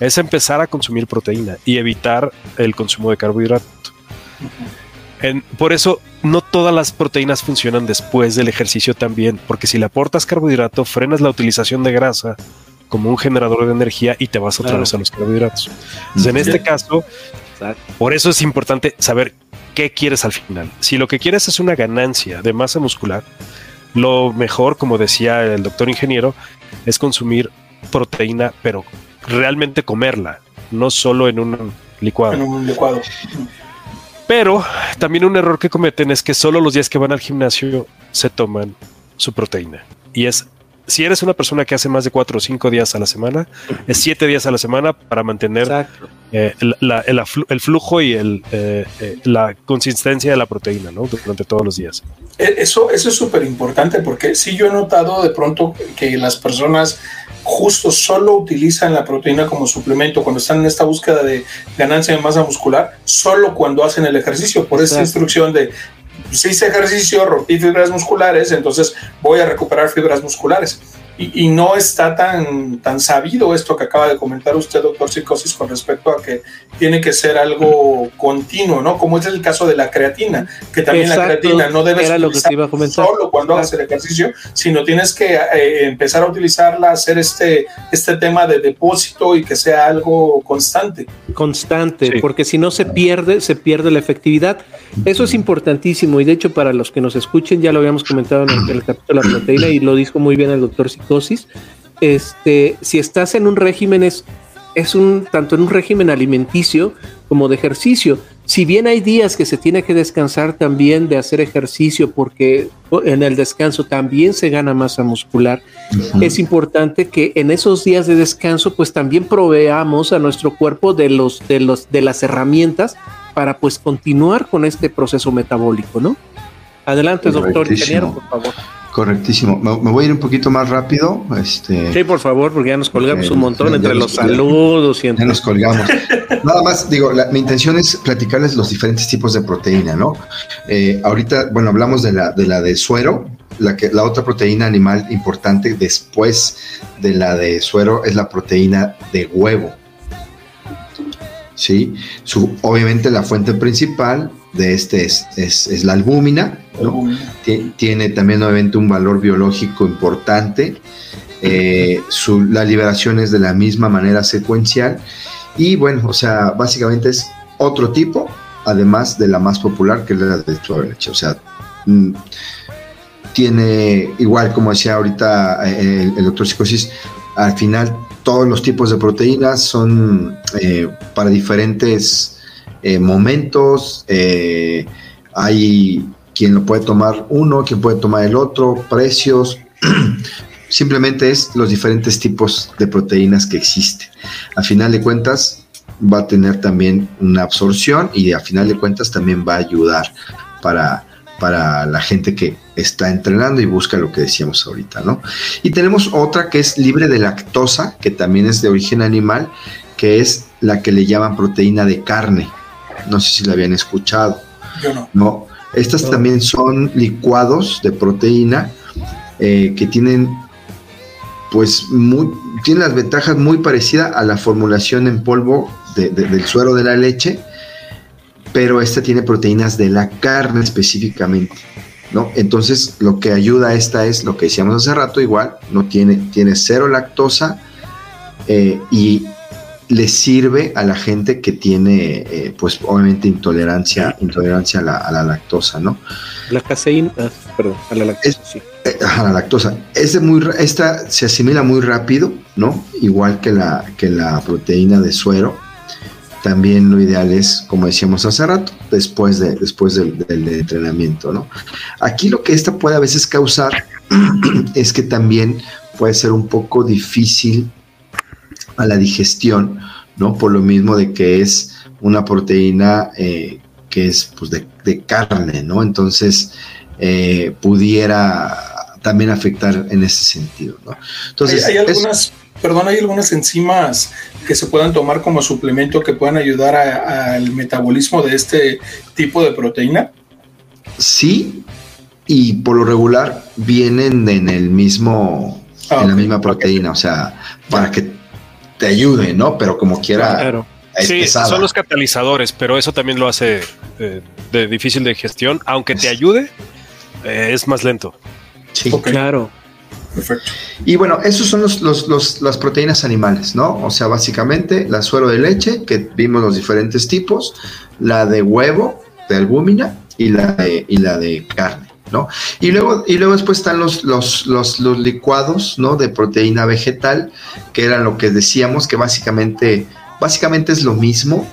Es empezar a consumir proteína y evitar el consumo de carbohidrato. por eso no todas las proteínas funcionan después del ejercicio también, porque si le aportas carbohidrato, frenas la utilización de grasa como un generador de energía y te vas otra vez a los carbohidratos. Entonces, en este caso, por eso es importante saber qué quieres al final. Si lo que quieres es una ganancia de masa muscular, lo mejor, como decía el doctor ingeniero, es consumir proteína, pero realmente comerla, no solo en un licuado. En un licuado. Pero también un error que cometen es que solo los días que van al gimnasio se toman su proteína. Y es, si eres una persona que hace más de cuatro o cinco días a la semana, es siete días a la semana para mantener eh, el, flujo y el, eh, eh, la consistencia de la proteína ¿no? durante todos los días. E, eso, eso es súper importante porque sí yo he notado de pronto que las personas justo solo utilizan la proteína como suplemento cuando están en esta búsqueda de ganancia de masa muscular, solo cuando hacen el ejercicio, por esa instrucción de si hice ejercicio, rompí fibras musculares, entonces voy a recuperar fibras musculares. Y, no está tan, tan sabido esto que acaba de comentar usted, doctor Psicosis, con respecto a que tiene que ser algo continuo, ¿no? Como es el caso de la creatina, que también la creatina no debe ser solo cuando hagas el ejercicio, sino tienes que eh, empezar a utilizarla, hacer este, este tema de depósito y que sea algo constante. Constante, porque si no se pierde, se pierde la efectividad. Eso es importantísimo y de hecho para los que nos escuchen, ya lo habíamos comentado en el, el capítulo de la proteína y lo dijo muy bien el doctor Psicosis dosis, este, si estás en un régimen es, es un tanto en un régimen alimenticio como de ejercicio. Si bien hay días que se tiene que descansar también de hacer ejercicio porque en el descanso también se gana masa muscular, es importante que en esos días de descanso pues también proveamos a nuestro cuerpo de los de los de las herramientas para pues continuar con este proceso metabólico, ¿no? Adelante, doctor ingeniero, por favor. Correctísimo. Me, voy a ir un poquito más rápido. Este, sí, por favor, porque ya nos colgamos un montón entre los saludos y Ya nos colgamos. Nada más, digo, mi intención es platicarles los diferentes tipos de proteína, ¿no? Eh, ahorita, bueno, hablamos de la de, la de suero. La, que, la otra proteína animal importante después de la de suero es la proteína de huevo. ¿Sí? Su, obviamente la fuente principal de este es, es, la albúmina, Tiene también obviamente un valor biológico importante. Eh, la liberación es de la misma manera secuencial. Y bueno, o sea, básicamente es otro tipo, además de la más popular, que es la de suave leche. O sea, mm, tiene, igual como decía ahorita eh, el, doctor Psicosis, al final todos los tipos de proteínas son eh, para diferentes eh, momentos, eh, hay quien lo puede tomar uno, quien puede tomar el otro, precios, simplemente es los diferentes tipos de proteínas que existen. A final de cuentas va a tener también una absorción y a final de cuentas también va a ayudar para, para la gente que está entrenando y busca lo que decíamos ahorita, ¿no? Y tenemos otra que es libre de lactosa, que también es de origen animal, que es la que le llaman proteína de carne. No sé si la habían escuchado. Yo no. No. Estas también son licuados de proteína eh, que tienen, pues, muy, tienen las ventajas muy parecidas a la formulación en polvo del suero de la leche, pero esta tiene proteínas de la carne específicamente. ¿No? Entonces, lo que ayuda a esta es lo que decíamos hace rato, igual, no tiene, tiene cero lactosa eh, y le sirve a la gente que tiene, eh, pues obviamente intolerancia, intolerancia a la, lactosa, ¿no? La caseína, ah, perdón, a la lactosa, sí. Eh, a la lactosa. Es muy, esta se asimila muy rápido, ¿no? Igual que la, que la proteína de suero. También lo ideal es, como decíamos hace rato, después, de, después del, del entrenamiento, ¿no? Aquí lo que esta puede a veces causar es que también puede ser un poco difícil a la digestión, ¿no? Por lo mismo de que es una proteína eh, que es pues, de, carne, ¿no? Entonces, eh, pudiera, también afectar en ese sentido. ¿no? Entonces, hay, algunas, perdón, hay algunas enzimas que se puedan tomar como suplemento que puedan ayudar al metabolismo de este tipo de proteína. Sí, y por lo regular vienen en el mismo, ah, en la misma proteína, o sea, para que te ayude, ¿no? Pero como quiera. Claro. Sí, son los catalizadores, pero eso también lo hace eh, de difícil de gestión. Aunque te ayude, eh, es más lento. Sí, claro. Perfecto. Y bueno, esos son los, las proteínas animales, ¿no? O sea, básicamente la suero de leche, que vimos los diferentes tipos, la de huevo, de albúmina, y la de, y la de carne. ¿No? Y luego, y luego después están los, los, los, los, licuados, ¿no? De proteína vegetal, que eran lo que decíamos, que básicamente, básicamente es lo mismo,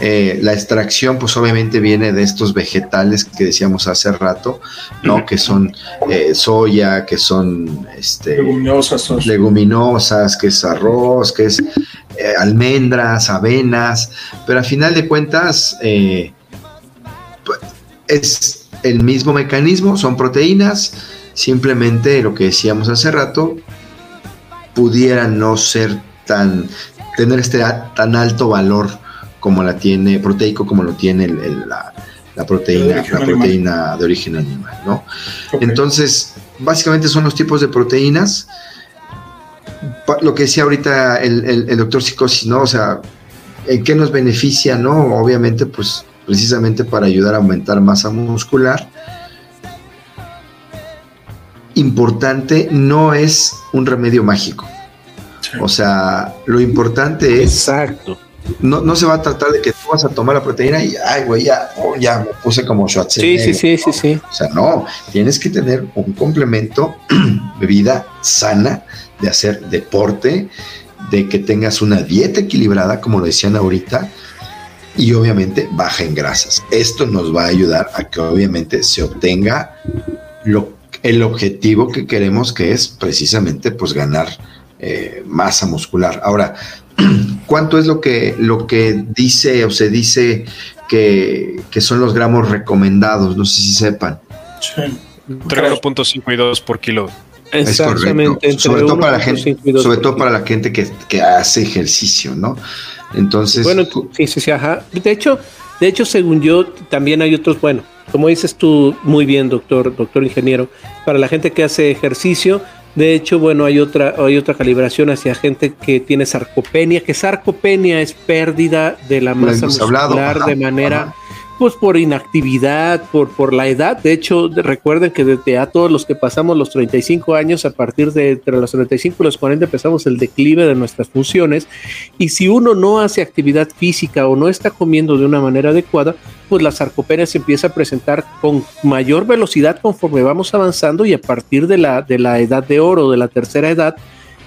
eh, la extracción, pues obviamente viene de estos vegetales que decíamos hace rato, ¿no? Que son eh, soya, que son este, leguminosas, leguminosas, que es arroz, que es eh, almendras, avenas, pero a final de cuentas pues, es el mismo mecanismo, son proteínas, simplemente lo que decíamos hace rato, pudiera no ser tan, tener este tan alto valor como la tiene, proteico como lo tiene la, proteína, la proteína de origen animal, ¿no? Entonces, básicamente son los tipos de proteínas. Lo que decía ahorita el, doctor Psicosis, ¿no? O sea, ¿en qué nos beneficia, no? Obviamente, pues precisamente para ayudar a aumentar masa muscular. Importante, no es un remedio mágico. O sea, lo importante es Exacto no, no se va a tratar de que tú vas a tomar la proteína y, ay, güey, ya, oh, ya me puse como Schwarzenegger. Sí, sí, sí, sí, sí. O sea, no, tienes que tener un complemento de vida sana, de hacer deporte, de que tengas una dieta equilibrada, como lo decían ahorita, y obviamente baja en grasas. Esto nos va a ayudar a que obviamente se obtenga lo, el objetivo que queremos, que es precisamente pues ganar eh, masa muscular. Ahora, ¿Cuánto es lo que, lo que dice o se dice que, son los gramos recomendados? No sé si sepan. Sí. 3.5 y 2 por kilo. Exactamente. Sobre todo, para la gente, sobre todo para la gente que, hace ejercicio, ¿no? Entonces. Bueno, sí, sí, sí, ajá. De hecho, de hecho, según yo, también hay otros, bueno, como dices tú muy bien, doctor, doctor ingeniero, para la gente que hace ejercicio, de hecho, bueno, hay otra, hay otra calibración hacia gente que tiene sarcopenia, que sarcopenia es pérdida de la masa muscular de manera pues por inactividad, por, por la edad. De hecho, recuerden que desde a todos los que pasamos los 35 años, a partir de entre los 35 y los 40 empezamos el declive de nuestras funciones. Y si uno no hace actividad física o no está comiendo de una manera adecuada, pues la sarcopenia se empieza a presentar con mayor velocidad conforme vamos avanzando y a partir de la, de la edad de oro, de la tercera edad,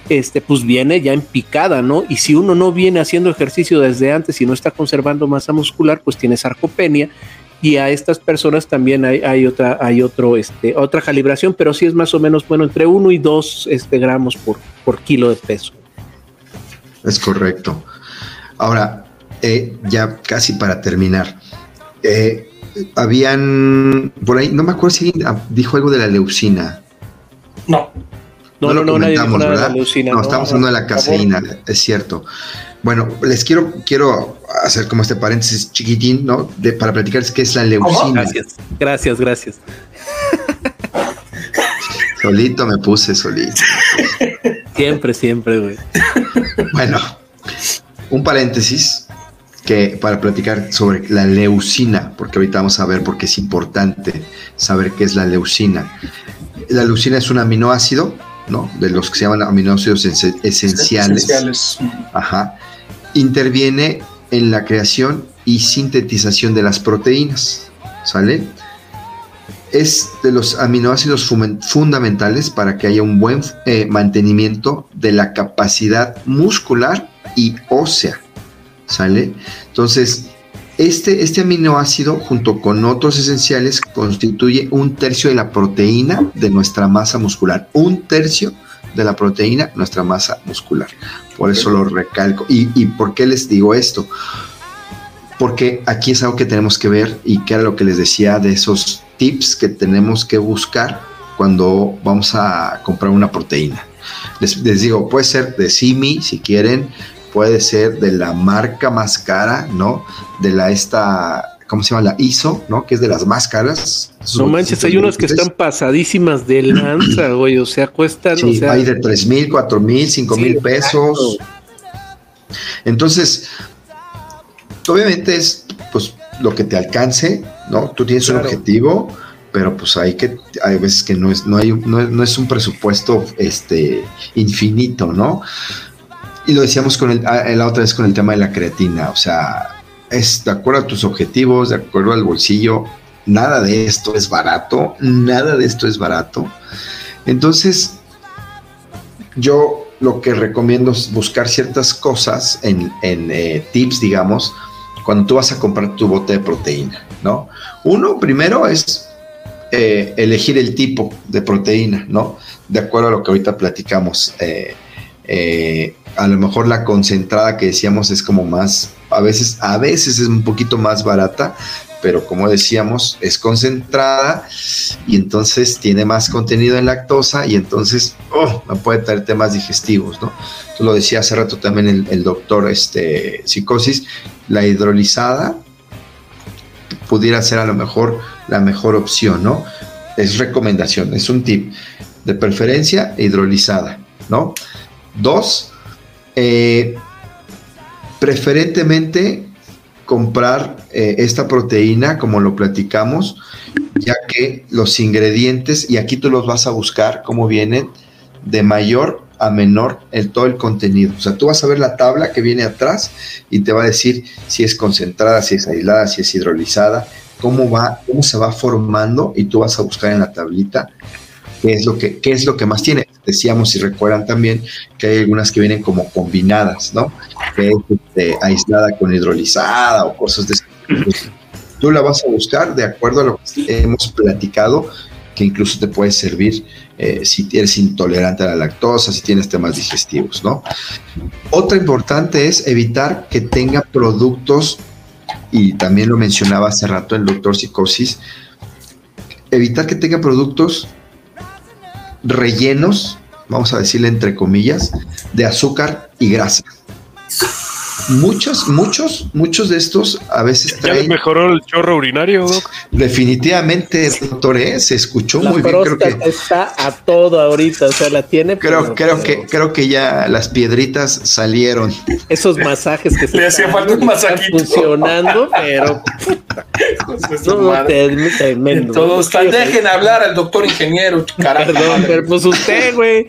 este, pues viene ya en picada, ¿no? Y si uno no viene haciendo ejercicio desde antes y no está conservando masa muscular, pues tiene sarcopenia. Y a estas personas también hay, otra, hay otro, este, otra calibración, pero sí es más o menos, bueno, entre 1 y 2 este, gramos por, por kilo de peso. Es correcto. Ahora, eh, ya casi para terminar, eh, habían, por ahí, no me acuerdo si dijo algo de la leucina. No. No, no, no, nadie dijo nada de la leucina. No, estamos hablando de la caseína, es cierto. Bueno, les quiero, quiero hacer como este paréntesis chiquitín, ¿no? De, para platicarles qué es la leucina. Gracias, gracias, gracias. Solito me puse, solito. Siempre, siempre, güey. Bueno, un paréntesis que para platicar sobre la leucina, porque ahorita vamos a ver por qué es importante saber qué es la leucina. La leucina es un aminoácido de los que se llaman aminoácidos esenciales. Ajá. Interviene en la creación y sintetización de las proteínas. ¿Sale? Es de los aminoácidos fundamentales para que haya un buen eh, mantenimiento de la capacidad muscular y ósea. ¿Sale? Entonces, este, este, aminoácido, junto con otros esenciales, constituye un tercio de la proteína de nuestra masa muscular. Un tercio de la proteína, nuestra masa muscular. Por eso lo recalco. ¿Y, y por qué les digo esto? Porque aquí es algo que tenemos que ver y que era lo que les decía de esos tips que tenemos que buscar cuando vamos a comprar una proteína. Les, digo, puede ser de Simi si quieren, puede ser de la marca más cara, ¿no? De la esta, ¿cómo se llama? La ISO, ¿no? Que es de las más caras. No manches, hay unas que están pasadísimas de lanza, güey, o sea, cuestan. Sí, o sea, hay de 3 mil, 4 mil, 5 mil pesos. Entonces, obviamente es pues lo que te alcance, ¿no? Tú tienes un objetivo, pero pues hay que, hay veces que no es, no hay, no, es un presupuesto este infinito, ¿no? Y lo decíamos con el, ah, la otra vez con el tema de la creatina, o sea, es de acuerdo a tus objetivos, de acuerdo al bolsillo, nada de esto es barato, nada de esto es barato. Entonces, yo lo que recomiendo es buscar ciertas cosas en, eh, tips, digamos, cuando tú vas a comprar tu bote de proteína, ¿no? Uno, primero es eh, elegir el tipo de proteína, ¿no? De acuerdo a lo que ahorita platicamos. Eh, a lo mejor la concentrada que decíamos es como más, a veces, a veces es un poquito más barata, pero como decíamos, es concentrada y entonces tiene más contenido en lactosa y entonces oh, no puede tener temas digestivos, ¿no? Tú lo decía hace rato también el, doctor este, Psicosis, la hidrolizada pudiera ser a lo mejor la mejor opción, ¿no? Es recomendación, es un tip. De preferencia, hidrolizada, ¿no? Dos, eh, preferentemente comprar eh, esta proteína, como lo platicamos, ya que los ingredientes, y aquí tú los vas a buscar, como vienen, de mayor a menor el todo el contenido. O sea, tú vas a ver la tabla que viene atrás y te va a decir si es concentrada, si es aislada, si es hidrolizada, cómo va, cómo se va formando y tú vas a buscar en la tablita qué es lo que, qué es lo que más tiene. Decíamos, si recuerdan también, que hay algunas que vienen como combinadas, ¿no? Que es este, aislada con hidrolizada o cosas de ese Tú la vas a buscar de acuerdo a lo que hemos platicado, que incluso te puede servir eh, si eres intolerante a la lactosa, si tienes temas digestivos, ¿no? Otra importante es evitar que tenga productos, y también lo mencionaba hace rato el doctor Psicosis, evitar que tenga productos rellenos, vamos a decirle entre comillas, de azúcar y grasa. Muchos, muchos, muchos de estos a veces traen. ¿Ya mejoró el chorro urinario, Doc? Definitivamente, doctor, ¿eh? se escuchó muy bien. Creo que está a todo ahorita, o sea, la tiene. Creo, creo que, creo que ya las piedritas salieron. Esos masajes que le hacía falta un masajito funcionando, pero no, Todos dejen hablar al doctor ingeniero, carajo. Perdón, pero pues usted, güey.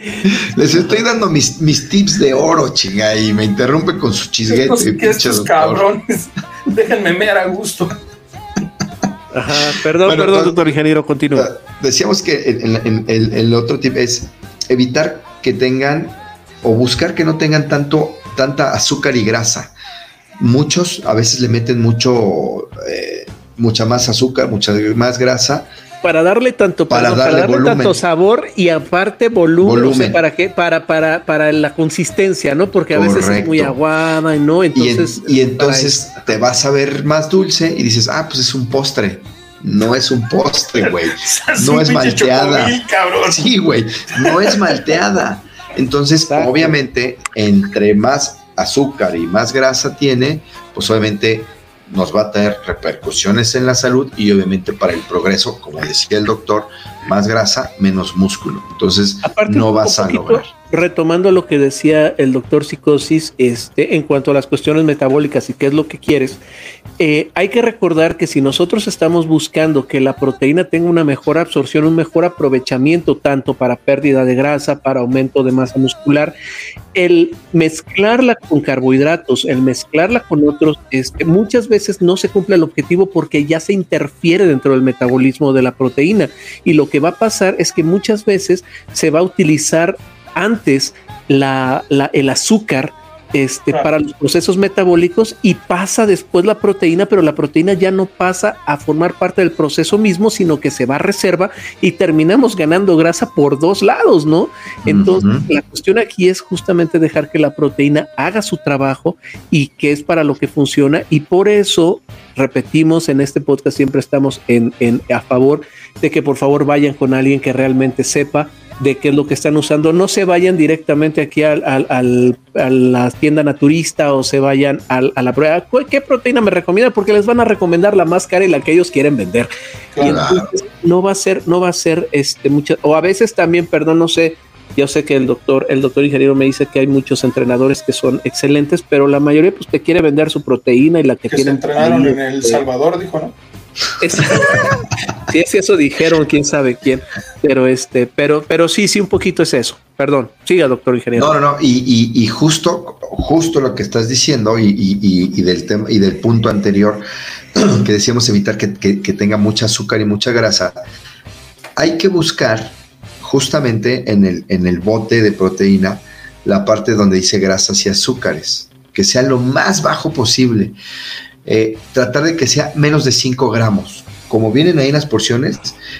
Les estoy dando mis, mis tips de oro, chinga, y me interrumpe con su chisguete. Que estos cabrones, déjenme mear a gusto. Ajá, perdón, perdón, doctor ingeniero, continúa. Decíamos que el, el, otro tip es evitar que tengan o buscar que no tengan tanto tanta azúcar y grasa. Muchos a veces le meten mucho eh, mucha más azúcar, mucha más grasa. Para darle tanto, para, darle, tanto sabor y aparte volumen, para que para para para la consistencia, ¿no? Porque a veces es muy aguada no, entonces y, entonces te vas a ver más dulce y dices, "Ah, pues es un postre." No es un postre, güey. no es malteada. Sí, güey. No es malteada. Entonces, obviamente, entre más azúcar y más grasa tiene, pues obviamente nos va a tener repercusiones en la salud y obviamente para el progreso, como decía el doctor, más grasa, menos músculo. Entonces no vas a lograr retomando lo que decía el doctor Psicosis, este, en cuanto a las cuestiones metabólicas y qué es lo que quieres, eh, hay que recordar que si nosotros estamos buscando que la proteína tenga una mejor absorción, un mejor aprovechamiento, tanto para pérdida de grasa, para aumento de masa muscular, el mezclarla con carbohidratos, el mezclarla con otros, este, muchas veces no se cumple el objetivo porque ya se interfiere dentro del metabolismo de la proteína. Y lo que va a pasar es que muchas veces se va a utilizar antes la, el azúcar este, para los procesos metabólicos y pasa después la proteína, pero la proteína ya no pasa a formar parte del proceso mismo, sino que se va a reserva y terminamos ganando grasa por dos lados, ¿no? Entonces, la cuestión aquí es justamente dejar que la proteína haga su trabajo y que es para lo que funciona y por eso repetimos en este podcast, siempre estamos en, en, a favor de que por favor vayan con alguien que realmente sepa de qué es lo que están usando. No se vayan directamente aquí al, al, a la tienda naturista o se vayan al, a la prueba. ¿Qué proteína me recomienda? Porque les van a recomendar la más cara y la que ellos quieren vender. Y entonces no va a ser, no va a ser este mucha, o a veces también, perdón, no sé, yo sé que el doctor, el doctor ingeniero me dice que hay muchos entrenadores que son excelentes, pero la mayoría pues te quiere vender su proteína y la que, que tienen. Se entrenaron en El Salvador, dijo, ¿no? Sí, es eso dijeron, quién sabe quién. Pero este, pero, pero sí, sí, un poquito es eso. Perdón, siga, doctor ingeniero. No, no, no, y, justo, justo lo que estás diciendo, y, y, del tema y del punto anterior, que decíamos evitar que, que, que tenga mucha azúcar y mucha grasa. Hay que buscar justamente en el, en el bote de proteína la parte donde dice grasas y azúcares, que sea lo más bajo posible. Eh, tratar de que sea menos de 5 gramos. Como vienen ahí las porciones,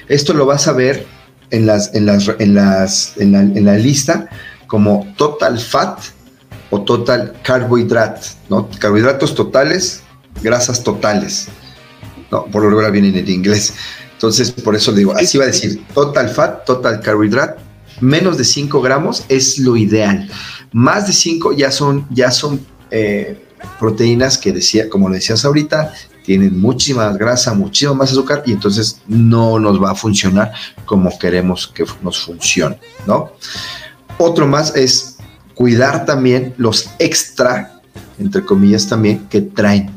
esto lo vas a ver en, las, en, las, en, las, en, la, en la lista como total fat o total carbohidrate, ¿no? Carbohidratos totales, grasas totales. No, por lo regular vienen en inglés. Entonces, por eso le digo, así va a decir total fat, total carbohidrate, menos de 5 gramos es lo ideal. Más de 5 ya son, ya son eh, proteínas que decía, como decías ahorita, tienen muchísima grasa, muchísimo más azúcar y entonces no nos va a funcionar como queremos que nos funcione, ¿no? Otro más es cuidar también los extra, entre comillas también, que traen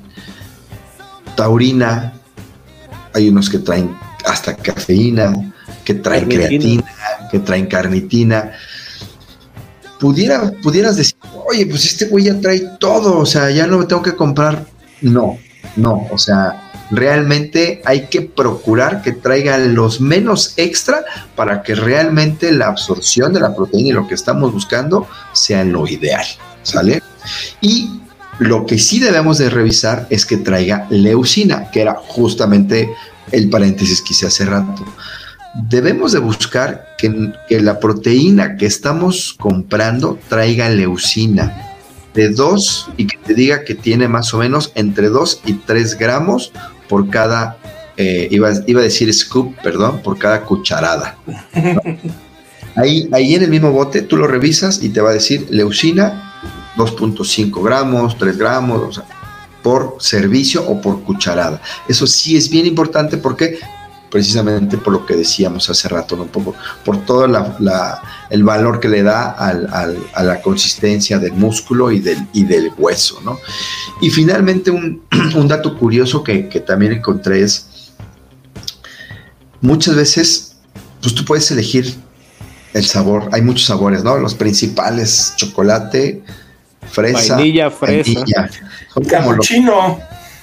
taurina, hay unos que traen hasta cafeína, que traen carnitina. creatina, que traen carnitina. Pudiera, pudieras decir, oye, pues este güey ya trae todo, o sea, ya no me tengo que comprar. No, no, o sea, realmente hay que procurar que traiga los menos extra para que realmente la absorción de la proteína y lo que estamos buscando sea lo ideal, ¿sale? Y lo que sí debemos de revisar es que traiga leucina, que era justamente el paréntesis que hice hace rato. Debemos de buscar que, que la proteína que estamos comprando traiga leucina de 2 y que te diga que tiene más o menos entre 2 y 3 gramos por cada, eh, iba, iba, a decir scoop, perdón, por cada cucharada. ¿no? Ahí, ahí en el mismo bote tú lo revisas y te va a decir leucina 2.5 gramos, 3 gramos, o sea, por servicio o por cucharada. Eso sí es bien importante porque precisamente por lo que decíamos hace rato, ¿no? por, por todo la, la, el valor que le da al, al, a la consistencia del músculo y del, y del hueso. ¿no? Y finalmente un, un dato curioso que, que, también encontré es, muchas veces, pues tú puedes elegir el sabor, hay muchos sabores, ¿no? Los principales, chocolate, fresa, vainilla, fresa, vainilla. Son como chino.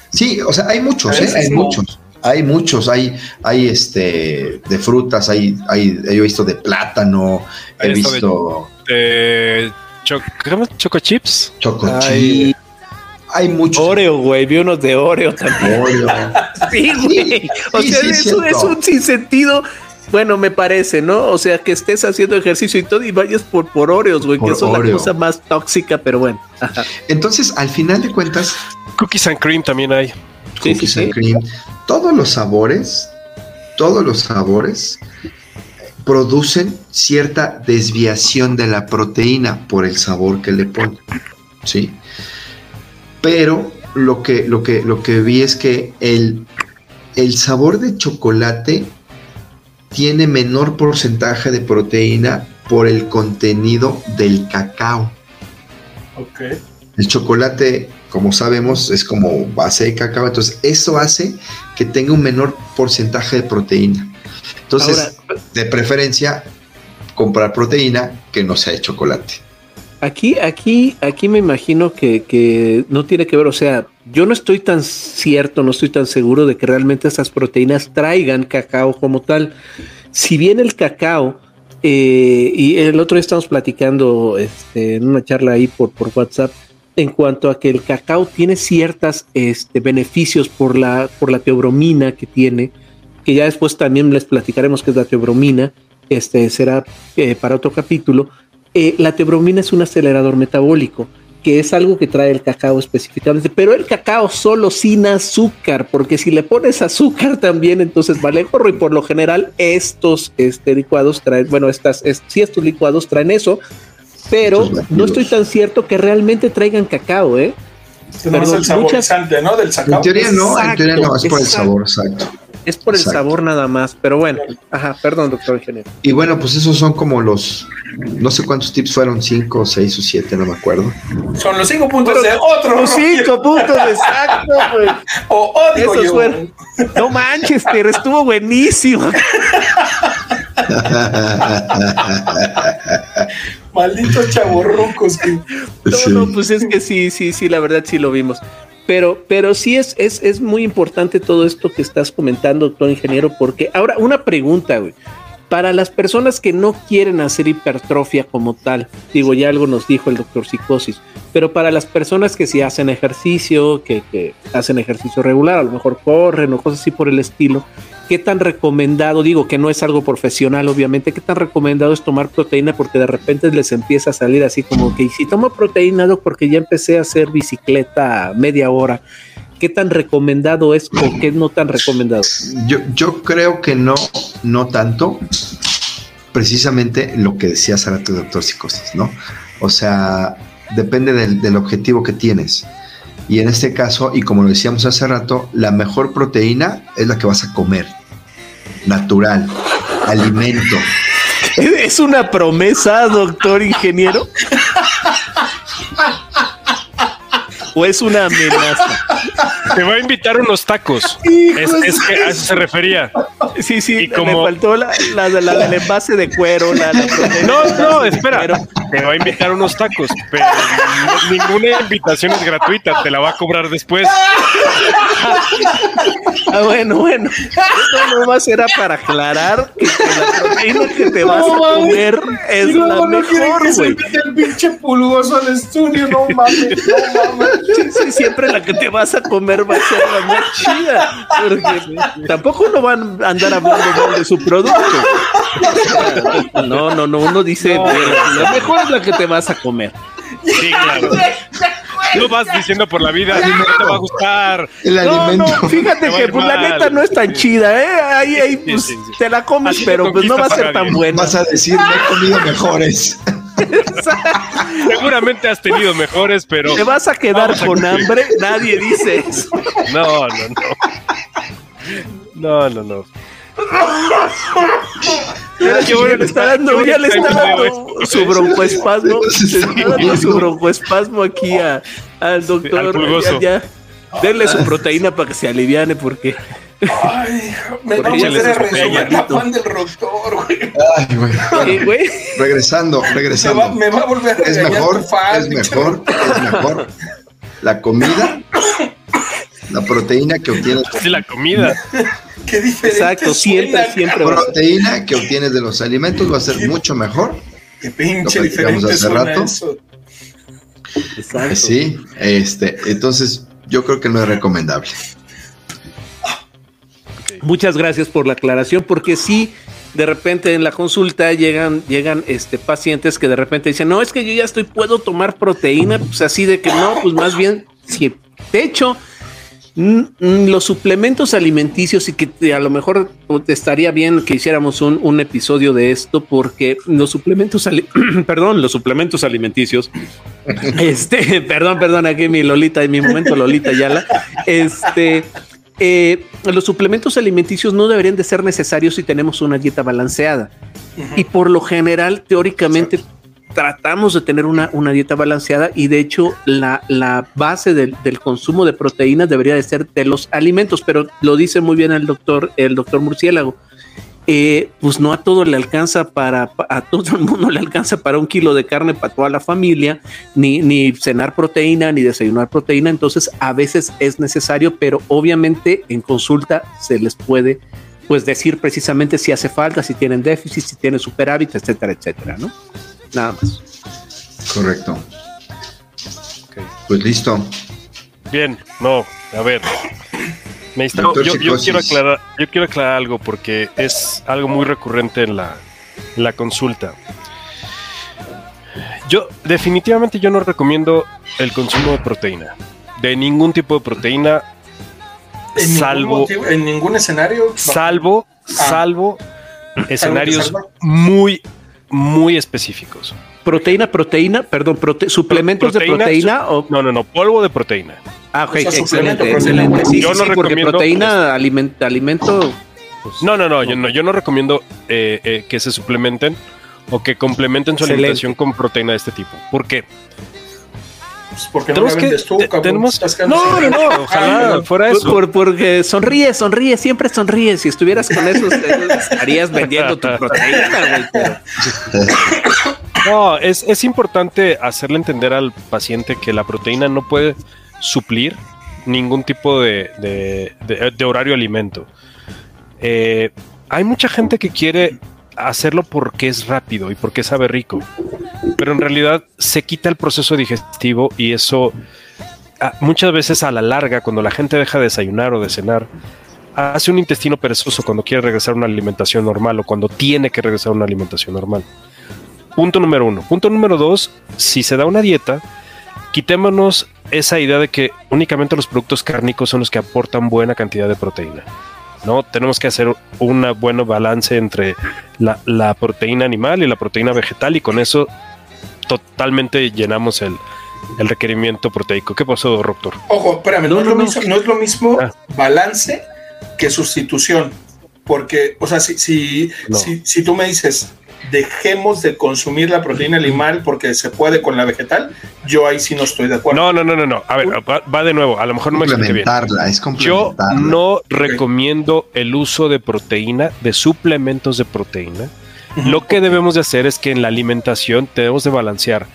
Sí, o sea, hay muchos, ¿eh? hay muchos. Hay muchos, hay, hay este de frutas, hay, hay, he visto de plátano, he visto de, de cho, choco chips. Choco chips. Hay muchos. Oreo, güey, vi unos de Oreo también. Oreo. sí, güey. O sí, sea, sí, eso es un sinsentido. Bueno, me parece, ¿no? O sea, que estés haciendo ejercicio y todo y vayas por, por Oreos, güey, que son la cosa más tóxica, pero bueno. Entonces, al final de cuentas. Cookies and cream también hay. Cookies sí, and cream. Todos los sabores, todos los sabores producen cierta desviación de la proteína por el sabor que le ponen. ¿Sí? Pero lo que, lo que, lo que vi es que el, el sabor de chocolate tiene menor porcentaje de proteína por el contenido del cacao. Okay. El chocolate, como sabemos, es como base de cacao, entonces eso hace que tenga un menor porcentaje de proteína. Entonces, Ahora, de preferencia, comprar proteína que no sea de chocolate. Aquí, aquí, aquí me imagino que, que, no tiene que ver, o sea, yo no estoy tan cierto, no estoy tan seguro de que realmente estas proteínas traigan cacao como tal. Si bien el cacao, eh, y el otro día estamos platicando este, en una charla ahí por, por WhatsApp, en cuanto a que el cacao tiene ciertos este, beneficios por la, por la teobromina que tiene, que ya después también les platicaremos qué es la teobromina, este será eh, para otro capítulo. Eh, la teobromina es un acelerador metabólico que es algo que trae el cacao específicamente, pero el cacao solo sin azúcar, porque si le pones azúcar también, entonces vale gorro y por lo general estos este, licuados traen, bueno, estas, si estos licuados traen eso, pero no estoy tan cierto que realmente traigan cacao, ¿eh? Pero es el saborizante, ¿no? Del cacao. En teoría no, en teoría no, es por el sabor, exacto. Es por el sabor nada más, pero bueno, ajá, perdón, doctor ingeniero. Y bueno, pues esos son como los, no sé cuántos tips fueron, cinco, seis o siete, no me acuerdo. Son los cinco puntos de otro. Los cinco puntos, exacto, güey. O Esos Fueron. No manches, pero estuvo buenísimo. Malditos chavorrucos. No, no, pues es que sí, sí, sí, la verdad sí lo vimos. Pero, pero sí es, es, es muy importante todo esto que estás comentando, doctor ingeniero, porque ahora una pregunta, güey. Para las personas que no quieren hacer hipertrofia como tal, digo, ya algo nos dijo el doctor Psicosis, pero para las personas que sí hacen ejercicio, que, que hacen ejercicio regular, a lo mejor corren o cosas así por el estilo, ¿qué tan recomendado, digo que no es algo profesional obviamente, qué tan recomendado es tomar proteína porque de repente les empieza a salir así como que, si tomo proteína, porque ya empecé a hacer bicicleta media hora, ¿qué tan recomendado es o qué no tan recomendado? Yo, yo creo que no, no tanto, precisamente lo que decía hace rato doctor Psicosis, ¿no? O sea, depende del, del objetivo que tienes. Y en este caso, y como lo decíamos hace rato, la mejor proteína es la que vas a comer natural, alimento. ¿Es una promesa, doctor ingeniero? ¿O es una amenaza? Te va a invitar unos tacos. Es, que a eso se refería. Sí, sí, y como... me faltó la, la, del envase de cuero. no, no, espera. Te va a invitar unos tacos, pero ninguna invitación es gratuita, te la va a cobrar después. Ah, bueno, bueno. Esto no a ser para aclarar que, la proteína que te vas a comer es la mejor, güey. el pinche pulgoso al estudio, no mames, no mames. Sí, sí, siempre la que te vas a comer va a ser la más chida. Porque tampoco uno va a andar hablando de su producto. No, no, no, uno dice, la mejor es la que te vas a comer. Sí, claro. No vas diciendo por la vida, no te va a gustar. El alimento. No, fíjate que pues, la neta no es tan chida, ¿eh? Ahí, ahí pues, te la comes, pero pues no va a ser tan buena. Vas a decir, me he comido mejores. Seguramente has tenido mejores, pero. ¿Te vas a quedar con hambre? Nadie dice eso. No, no, no. No, no, no. ya le está dando, ya le está dando su broncoespasmo. Le está dando su broncoespasmo aquí a, al doctor. ya, denle su proteína para que se aliviane porque. Ay, me va a volver a fan del doctor, güey. Ay, güey. Regresando, regresando. Me va, a volver a Es mejor, es mejor, es mejor. La comida, la proteína que obtienes. Sí, la comida. Qué diferente. Exacto, siempre, siempre. La proteína que obtienes de los alimentos va a ser mucho mejor. Qué pinche diferente hace rato. Exacto. Sí, este, entonces yo creo que no es recomendable. Muchas gracias por la aclaración, porque sí, de repente en la consulta llegan, llegan este, pacientes que de repente dicen, no, es que yo ya estoy, puedo tomar proteína, pues así de que no, pues más bien, si de hecho, los suplementos alimenticios y que a lo mejor estaría bien que hiciéramos un, un episodio de esto porque los suplementos, perdón, los suplementos alimenticios, este, perdón, perdón, aquí mi Lolita, en mi momento Lolita Yala, este, eh, los suplementos alimenticios no deberían de ser necesarios si tenemos una dieta balanceada. Y por lo general, teóricamente, tratamos de tener una, dieta balanceada y de hecho la, base del, consumo de proteínas debería de ser de los alimentos, pero lo dice muy bien el doctor, el doctor Murciélago. Eh, pues no a todo le alcanza para, a todo el mundo le alcanza para un kilo de carne para toda la familia, ni, ni cenar proteína, ni desayunar proteína, entonces a veces es necesario, pero obviamente en consulta se les puede pues decir precisamente si hace falta, si tienen déficit, si tienen superávit, etcétera, etcétera, ¿no? Nada más. Correcto. Pues listo. Bien, no, a ver, yo, quiero aclarar, yo quiero aclarar algo porque es algo muy recurrente en la, consulta. Yo definitivamente yo no recomiendo el consumo de proteína. De ningún tipo de proteína. ¿En salvo. Ningún ¿En ningún escenario? Salvo, ah. salvo escenarios muy, muy específicos. Proteína, proteína, perdón, suplementos de proteína o. No, no, no, polvo de proteína. Ah, ok, excelente, excelente. Sí, yo no recomiendo. proteína, alimento. alimento pues, no, no, no, yo no, yo no recomiendo eh, eh, que se suplementen o que complementen su alimentación con proteína de este tipo. ¿Por qué? Pues porque no la vendes tú, tenemos, no, no, no, ojalá fuera eso. porque sonríes, sonríes, siempre sonríes. Si estuvieras con eso, estarías vendiendo tu proteína, güey. No, es, es importante hacerle entender al paciente que la proteína no puede suplir ningún tipo de, de, de, horario alimento. Eh, hay mucha gente que quiere hacerlo porque es rápido y porque sabe rico, pero en realidad se quita el proceso digestivo y eso ah, muchas veces a la larga, cuando la gente deja de desayunar o de cenar, hace un intestino perezoso cuando quiere regresar a una alimentación normal o cuando tiene que regresar a una alimentación normal. Punto número uno. Punto número dos, si se da una dieta, quitémonos esa idea de que únicamente los productos cárnicos son los que aportan buena cantidad de proteína. ¿no? Tenemos que hacer un buen balance entre la, proteína animal y la proteína vegetal y con eso totalmente llenamos el, requerimiento proteico. ¿Qué pasó, doctor? Ojo, espérame, no, es, lo mismo, no es lo mismo ah. balance que sustitución. Porque, o sea, si, si, si tú me dices, dejemos de consumir la proteína animal porque se puede con la vegetal, yo ahí sí no estoy de acuerdo. No, no, no, no, no. A ver, va, de nuevo. A lo mejor no me expliqué bien. Es yo no recomiendo el uso de proteína, de suplementos de proteína. Lo que debemos de hacer es que en la alimentación debemos de balancear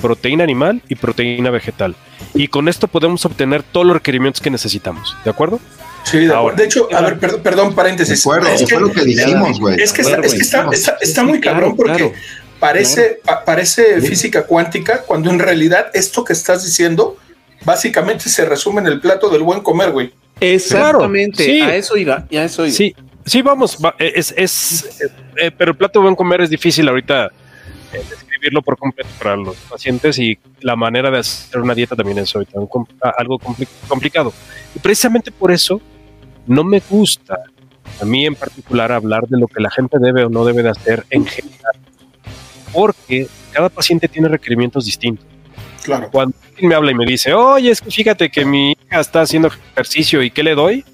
proteína animal y proteína vegetal. Y con esto podemos obtener todos los requerimientos que necesitamos. ¿De acuerdo? Sí, de, hecho, a ver, perdón, perdón paréntesis. es que, lo que dijimos, güey. Es que, está, está, muy cabrón porque parece, parece física cuántica cuando en realidad esto que estás diciendo básicamente se resume en el plato del buen comer, güey. Exactamente, a eso iba, a eso iba. Sí, sí, vamos, es, es eh, pero el plato de buen comer es difícil ahorita eh, describirlo por completo para los pacientes y la manera de hacer una dieta también es ahorita algo complicado. Y precisamente por eso no me gusta a mí en particular hablar de lo que la gente debe o no debe de hacer en general, porque cada paciente tiene requerimientos distintos. Claro. Cuando alguien me habla y me dice, oye, es que fíjate que mi hija está haciendo ejercicio y ¿qué le doy?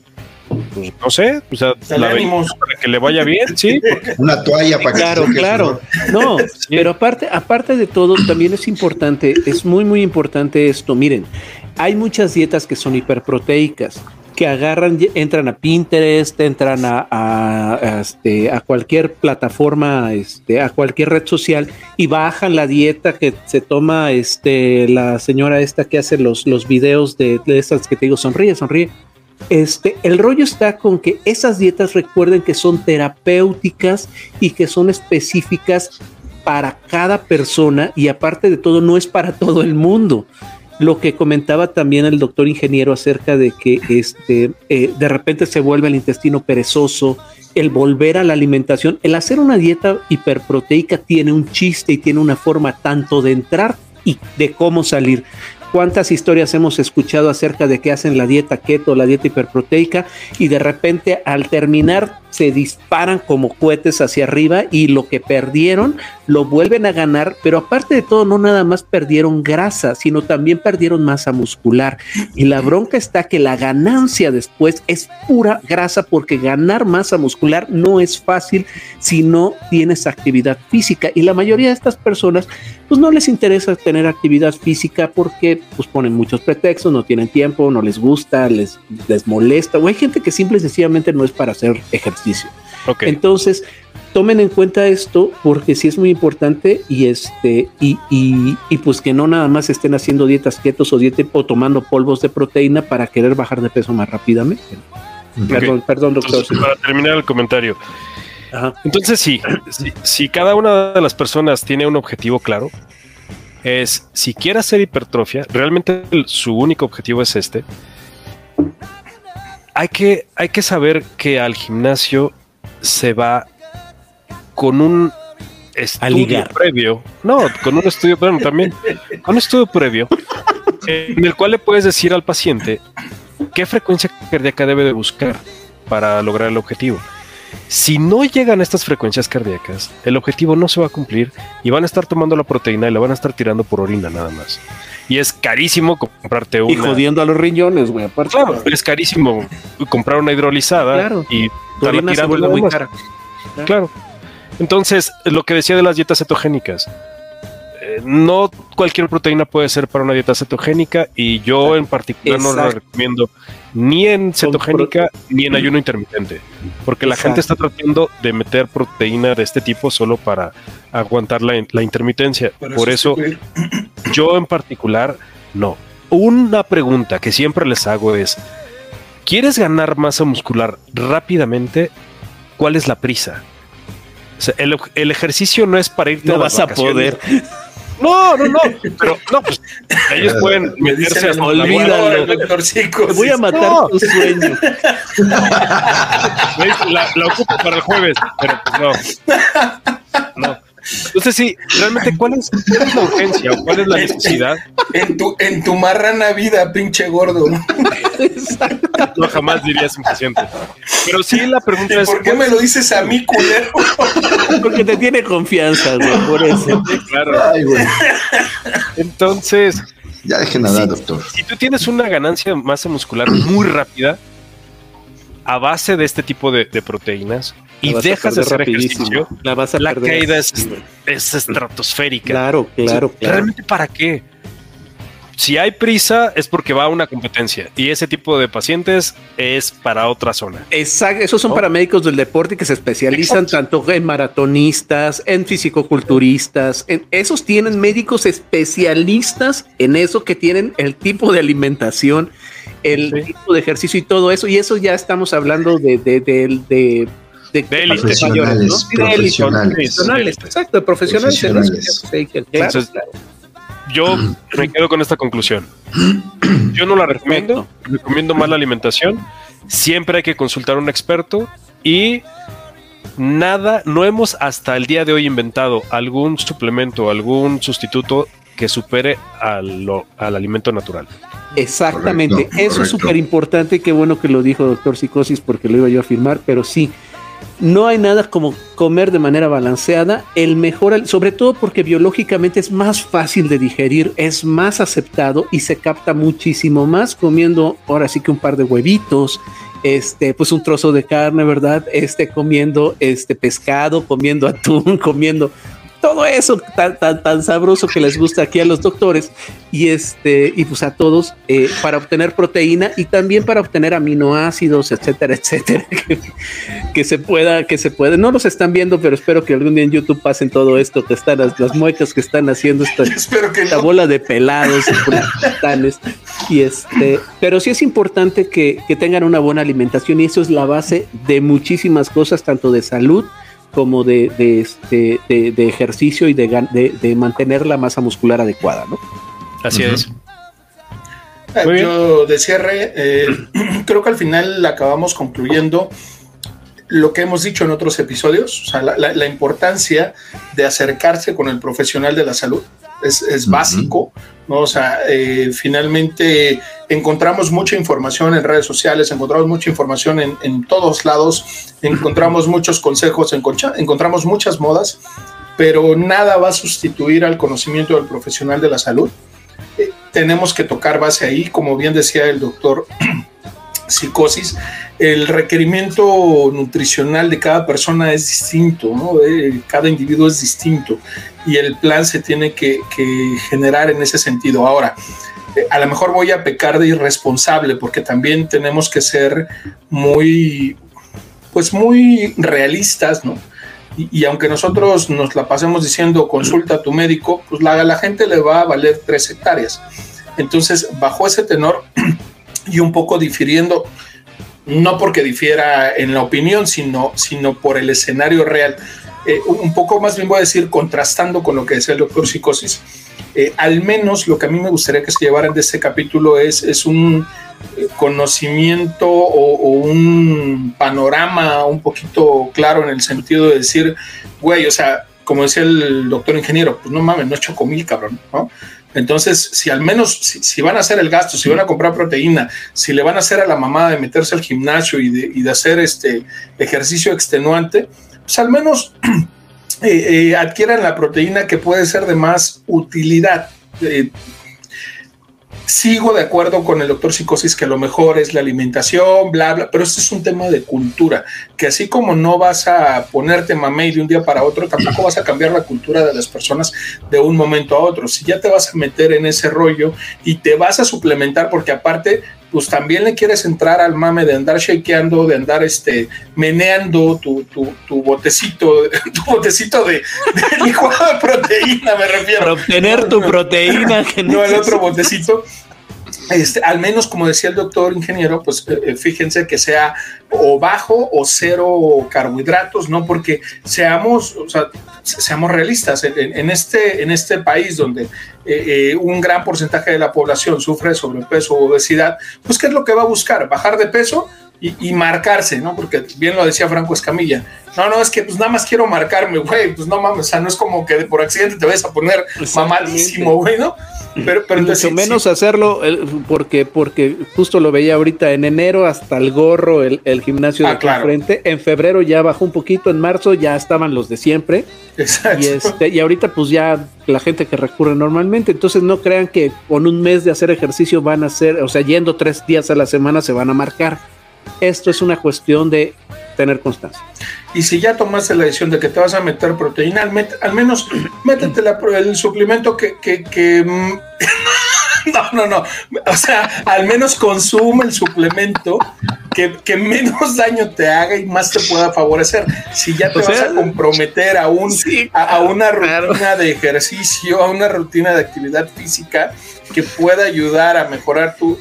Pues no sé, o sea, la para que le vaya bien, sí. Una toalla para claro, que Claro, claro. No, pero aparte, aparte de todo, también es importante, es muy, muy importante esto. Miren, hay muchas dietas que son hiperproteicas que agarran, entran a Pinterest, entran a, este, a cualquier plataforma, este, a cualquier red social y bajan la dieta que se toma este, la señora esta que hace los, los videos de, de estas que te digo, sonríe, sonríe. Este, el rollo está con que esas dietas recuerden que son terapéuticas y que son específicas para cada persona y aparte de todo no es para todo el mundo lo que comentaba también el doctor ingeniero acerca de que este, eh, de repente se vuelve el intestino perezoso, el volver a la alimentación, el hacer una dieta hiperproteica tiene un chiste y tiene una forma tanto de entrar y de cómo salir. ¿Cuántas historias hemos escuchado acerca de que hacen la dieta keto, la dieta hiperproteica y de repente al terminar se disparan como cohetes hacia arriba y lo que perdieron lo vuelven a ganar, pero aparte de todo no nada más perdieron grasa, sino también perdieron masa muscular. Y la bronca está que la ganancia después es pura grasa porque ganar masa muscular no es fácil si no tienes actividad física y la mayoría de estas personas pues no les interesa tener actividad física porque pues ponen muchos pretextos, no tienen tiempo, no les gusta, les, les molesta o hay gente que simple y sencillamente no es para hacer ejercicio entonces, tomen en cuenta esto porque sí es muy importante y este y, y, pues que no nada más estén haciendo dietas ketos o dieta o tomando polvos de proteína para querer bajar de peso más rápidamente. Perdón, perdón, doctor. para terminar el comentario. Entonces, sí, si, cada una de las personas tiene un objetivo claro, es si quiere hacer hipertrofia, realmente su único objetivo es este, hay que, hay que saber que al gimnasio se va con un estudio previo, no, con un estudio, bueno, también, con un estudio previo, en el cual le puedes decir al paciente qué frecuencia cardíaca debe de buscar para lograr el objetivo. Si no llegan a estas frecuencias cardíacas, el objetivo no se va a cumplir y van a estar tomando la proteína y la van a estar tirando por orina nada más. Y es carísimo comprarte una. Y jodiendo a los riñones, güey, aparte. Claro, es carísimo comprar una hidrolizada y vuelve muy cara. claro. Entonces, lo que decía de las dietas cetogénicas, no cualquier proteína puede ser para una dieta cetogénica y yo en particular no la recomiendo ni en cetogénica ni en ayuno intermitente, porque la gente está tratando de meter proteína de este tipo solo para aguantar la, intermitencia. Por eso yo en particular no. Una pregunta que siempre les hago es, ¿quieres ganar masa muscular rápidamente? ¿Cuál es la prisa? el, ejercicio no es para irte no vas a poder. No, no, no. Pero no, pues ellos pueden meterse a Olvídalo. Voy a matar tu sueño. La, la ocupo para el jueves, pero pues no. No. Entonces, sí, realmente, ¿cuál es, la urgencia o cuál es la necesidad? En tu, en tu marrana vida, pinche gordo. No, jamás dirías un paciente. Pero sí, la pregunta es: ¿Por qué me lo dices a mí, culero? Porque te tiene confianza, güey, por eso. Claro. Ay, güey. Entonces. Ya dejen nada, doctor. Si tú tienes una ganancia de masa muscular muy rápida, a base de este tipo de, proteínas y dejas de hacer ejercicio, la, vas a la caída es, estratosférica. Claro, claro, claro. ¿Realmente para qué? Si hay prisa es porque va a una competencia y ese tipo de pacientes es para otra zona. Exacto, esos son paramédicos del deporte que se especializan tanto en maratonistas, en fisicoculturistas, en, esos tienen médicos especialistas en eso que tienen el tipo de alimentación el tipo de ejercicio y todo eso, y eso ya estamos hablando de, de, de, de de, profesionales, profesionales, exacto, profesionales. Entonces, yo me quedo con esta conclusión. Yo no la recomiendo, recomiendo más la alimentación. Siempre hay que consultar a un experto y nada, no hemos hasta el día de hoy inventado algún suplemento, algún sustituto que supere al, al alimento natural. Exactamente, eso es súper importante, qué bueno que lo dijo doctor Psicosis porque lo iba yo a afirmar, pero sí, no hay nada como comer de manera balanceada, el mejor, sobre todo porque biológicamente es más fácil de digerir, es más aceptado y se capta muchísimo más comiendo ahora sí que un par de huevitos, este, pues un trozo de carne, ¿verdad? Este, comiendo este pescado, comiendo atún, comiendo todo eso tan, tan, tan, sabroso que les gusta aquí a los doctores y este y pues a todos eh, para obtener proteína y también para obtener aminoácidos etcétera etcétera que, se pueda que se puede. No los están viendo pero espero que algún día en YouTube pasen todo esto que están las, muecas que están haciendo esta, esta bola de pelados y este pero sí es importante que, que tengan una buena alimentación y eso es la base de muchísimas cosas tanto de salud como de, de, este, de, ejercicio y de, de, mantener la masa muscular adecuada, ¿no? Así es. Eh, yo de cierre, eh, creo que al final acabamos concluyendo lo que hemos dicho en otros episodios, o sea, la, la, importancia de acercarse con el profesional de la salud es, es básico, ¿no? O sea, eh, finalmente encontramos mucha información en redes sociales, encontramos mucha información en, en todos lados, encontramos muchos consejos, encontramos muchas modas, pero nada va a sustituir al conocimiento del profesional de la salud. Eh, tenemos que tocar base ahí, como bien decía el doctor psicosis, el requerimiento nutricional de cada persona es distinto, ¿no? cada individuo es distinto y el plan se tiene que, generar en ese sentido. Ahora, eh, a lo mejor voy a pecar de irresponsable porque también tenemos que ser muy, pues muy realistas, ¿no? Y, aunque nosotros nos la pasemos diciendo consulta a tu médico, pues la, la gente le va a valer tres hectáreas. Entonces, bajo ese tenor y un poco difiriendo, no porque difiera en la opinión, sino, sino por el escenario real. Eh, un poco más bien voy a decir, contrastando con lo que decía el doctor Psicosis, eh, al menos lo que a mí me gustaría que se llevaran de este capítulo es, es un eh, conocimiento o, un panorama un poquito claro en el sentido de decir, güey, o sea, como decía el doctor ingeniero, pues no mames, no es chocomil, cabrón, ¿no? Entonces, si al menos, si, van a hacer el gasto, si van a comprar proteína, si le van a hacer a la mamá de meterse al gimnasio y de, hacer este ejercicio extenuante, pues al menos eh, eh, adquieran la proteína que puede ser de más utilidad. Eh, sigo de acuerdo con el doctor Psicosis que lo mejor es la alimentación, bla, bla, pero este es un tema de cultura, que así como no vas a ponerte mamey de un día para otro, tampoco vas a cambiar la cultura de las personas de un momento a otro. Si ya te vas a meter en ese rollo y te vas a suplementar, porque aparte pues también le quieres entrar al mame de andar shakeando, de andar este, meneando tu, tu, tu botecito, tu botecito de, de, licuado de proteína, me refiero. Para obtener tu proteína. Que no, el otro botecito. Este, al menos como decía el doctor ingeniero, pues eh, eh, fíjense que sea o bajo o cero carbohidratos, ¿no? Porque seamos, o sea, seamos realistas, en, este, en este país donde eh, un gran porcentaje de la población sufre sobrepeso o obesidad, pues ¿qué es lo que va a buscar? ¿Bajar de peso? Y, marcarse, ¿no? Porque bien lo decía Franco Escamilla. No, no, es que pues nada más quiero marcarme, güey. Pues no mames, o sea, no es como que por accidente te vayas a poner mamadísimo, güey, ¿no? Pero, pero Mucho menos hacerlo porque, porque justo lo veía ahorita en enero hasta el gorro, el, gimnasio de ah, frente. En febrero ya bajó un poquito, en marzo ya estaban los de siempre. Exacto. Y, este, y ahorita pues ya la gente que recurre normalmente. Entonces no crean que con un mes de hacer ejercicio van a ser, o sea, yendo tres días a la semana se van a marcar esto es una cuestión de tener constancia. Y si ya tomaste la decisión de que te vas a meter proteína, al, menos métete el suplemento que... Mm, no, no, no. O sea, al menos consume el suplemento que, menos daño te haga y más te pueda favorecer. Si ya te vas a comprometer a, un, a, una rutina de ejercicio, a una rutina de actividad física que pueda ayudar a mejorar tu,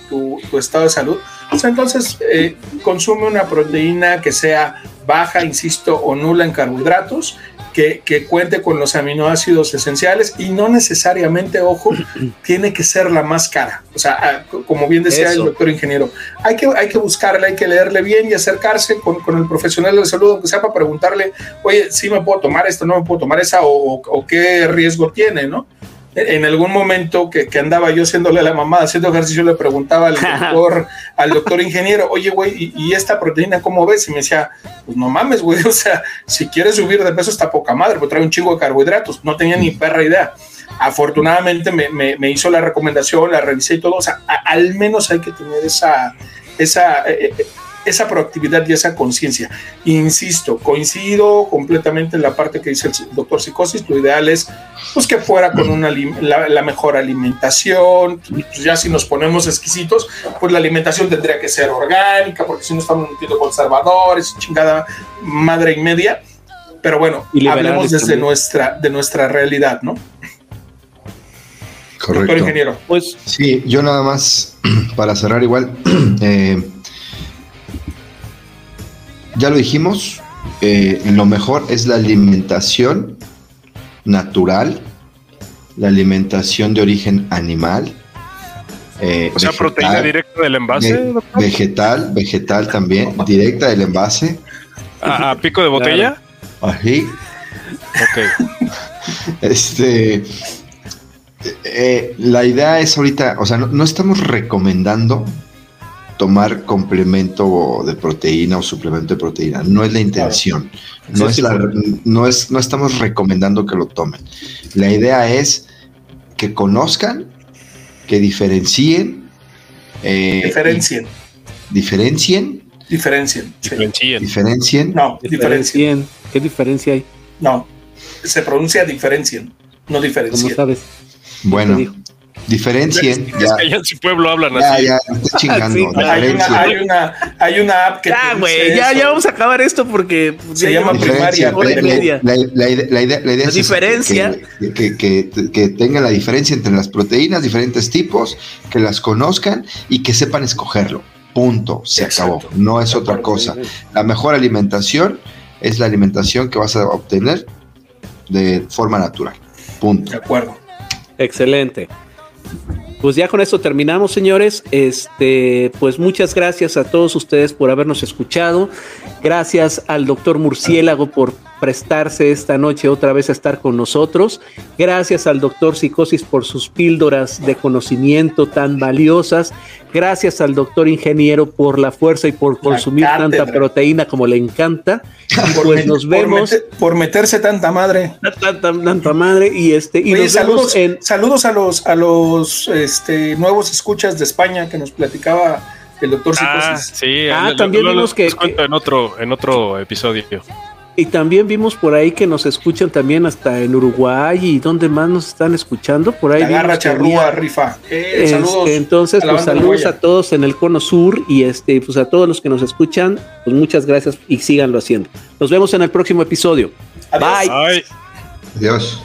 tu estado de salud, pues entonces eh, consume una proteína que sea baja, insisto, o nula en carbohidratos, que, cuente con los aminoácidos esenciales y no necesariamente, ojo, tiene que ser la más cara. O sea, ah, como bien decía el doctor ingeniero, hay que, hay que buscarle, hay que leerle bien y acercarse con, el profesional de salud, aunque sea para preguntarle, oye, si me puedo tomar esto, no me puedo tomar esa, o, o qué riesgo tiene, ¿no? En algún momento que, andaba yo haciéndole a la mamá, haciendo ejercicio, le preguntaba al doctor, al doctor ingeniero, oye, güey, ¿y, esta proteína cómo ves? Y me decía, pues no mames, güey, o sea, si quieres subir de peso está poca madre, porque trae un chingo de carbohidratos. No tenía ni perra idea. Afortunadamente me, hizo la recomendación, la revisé y todo. O sea, al menos hay que tener esa, esa, eh, eh, esa proactividad y esa conciencia. Insisto, coincido completamente en la parte que dice el doctor Psicosis, lo ideal es pues, que fuera con una, la, mejor alimentación, pues, ya si nos ponemos exquisitos, pues la alimentación tendría que ser orgánica, porque si no estamos metiendo conservadores, chingada madre y media, pero bueno, hablemos desde nuestra, de nuestra realidad, ¿no? Correcto. Doctor ingeniero. Pues, sí, yo nada más para cerrar igual. Eh, ya lo dijimos, eh, lo mejor es la alimentación natural, la alimentación de origen animal. Eh, o sea, proteína directa del envase. vegetal, vegetal también, directa del envase. ¿A, pico de botella? Así. Ok. este. Eh, la idea es ahorita, o sea, no estamos recomendando tomar complemento de proteína o suplemento de proteína. No es la intención. No, es no, es, no estamos recomendando que lo tomen. La idea es que conozcan, que diferencien. Eh, diferencien. Diferencien. Diferencien. Diferencien. Diferencien. No, diferencien. ¿Qué diferencia hay? No, se pronuncia diferencien, no diferencien. ¿Cómo sabes? Bueno, diferencien. ya. Es que en su pueblo hablan así. Ya, ya, chingando. hay, una, hay, una, hay, una, app que. Ya, güey, ya, ya vamos a acabar esto porque se llama primaria. La, la, idea, la idea es diferencia. Que, que, que, tengan la diferencia entre las proteínas, diferentes tipos, que las conozcan y que sepan escogerlo. Punto. Se acabó. No es otra cosa. La mejor alimentación es la alimentación que vas a obtener de forma natural. Punto. De acuerdo. Excelente. free. Pues ya con esto terminamos, señores. Este, pues muchas gracias a todos ustedes por habernos escuchado. Gracias al doctor Murciélago por prestarse esta noche otra vez a estar con nosotros. Gracias al doctor Psicosis por sus píldoras de conocimiento tan valiosas. Gracias al doctor Ingeniero por la fuerza y por consumir tanta proteína como le encanta. Y pues nos vemos. Por, meterse tanta madre. Tanta, tanta madre. Y este, y saludos, saludos a los a los este, nuevos escuchas de España que nos platicaba el doctor ah, Psicosis. sí, ah, también vimos que, en otro, en otro episodio. Y también vimos por ahí que nos escuchan también hasta en Uruguay y donde más nos están escuchando. Por ahí. Agarra charrúa, rifa. Eh, este, entonces, pues saludos a todos en el cono sur y este, pues a todos los que nos escuchan, pues muchas gracias y síganlo haciendo. Nos vemos en el próximo episodio. Bye. Adiós.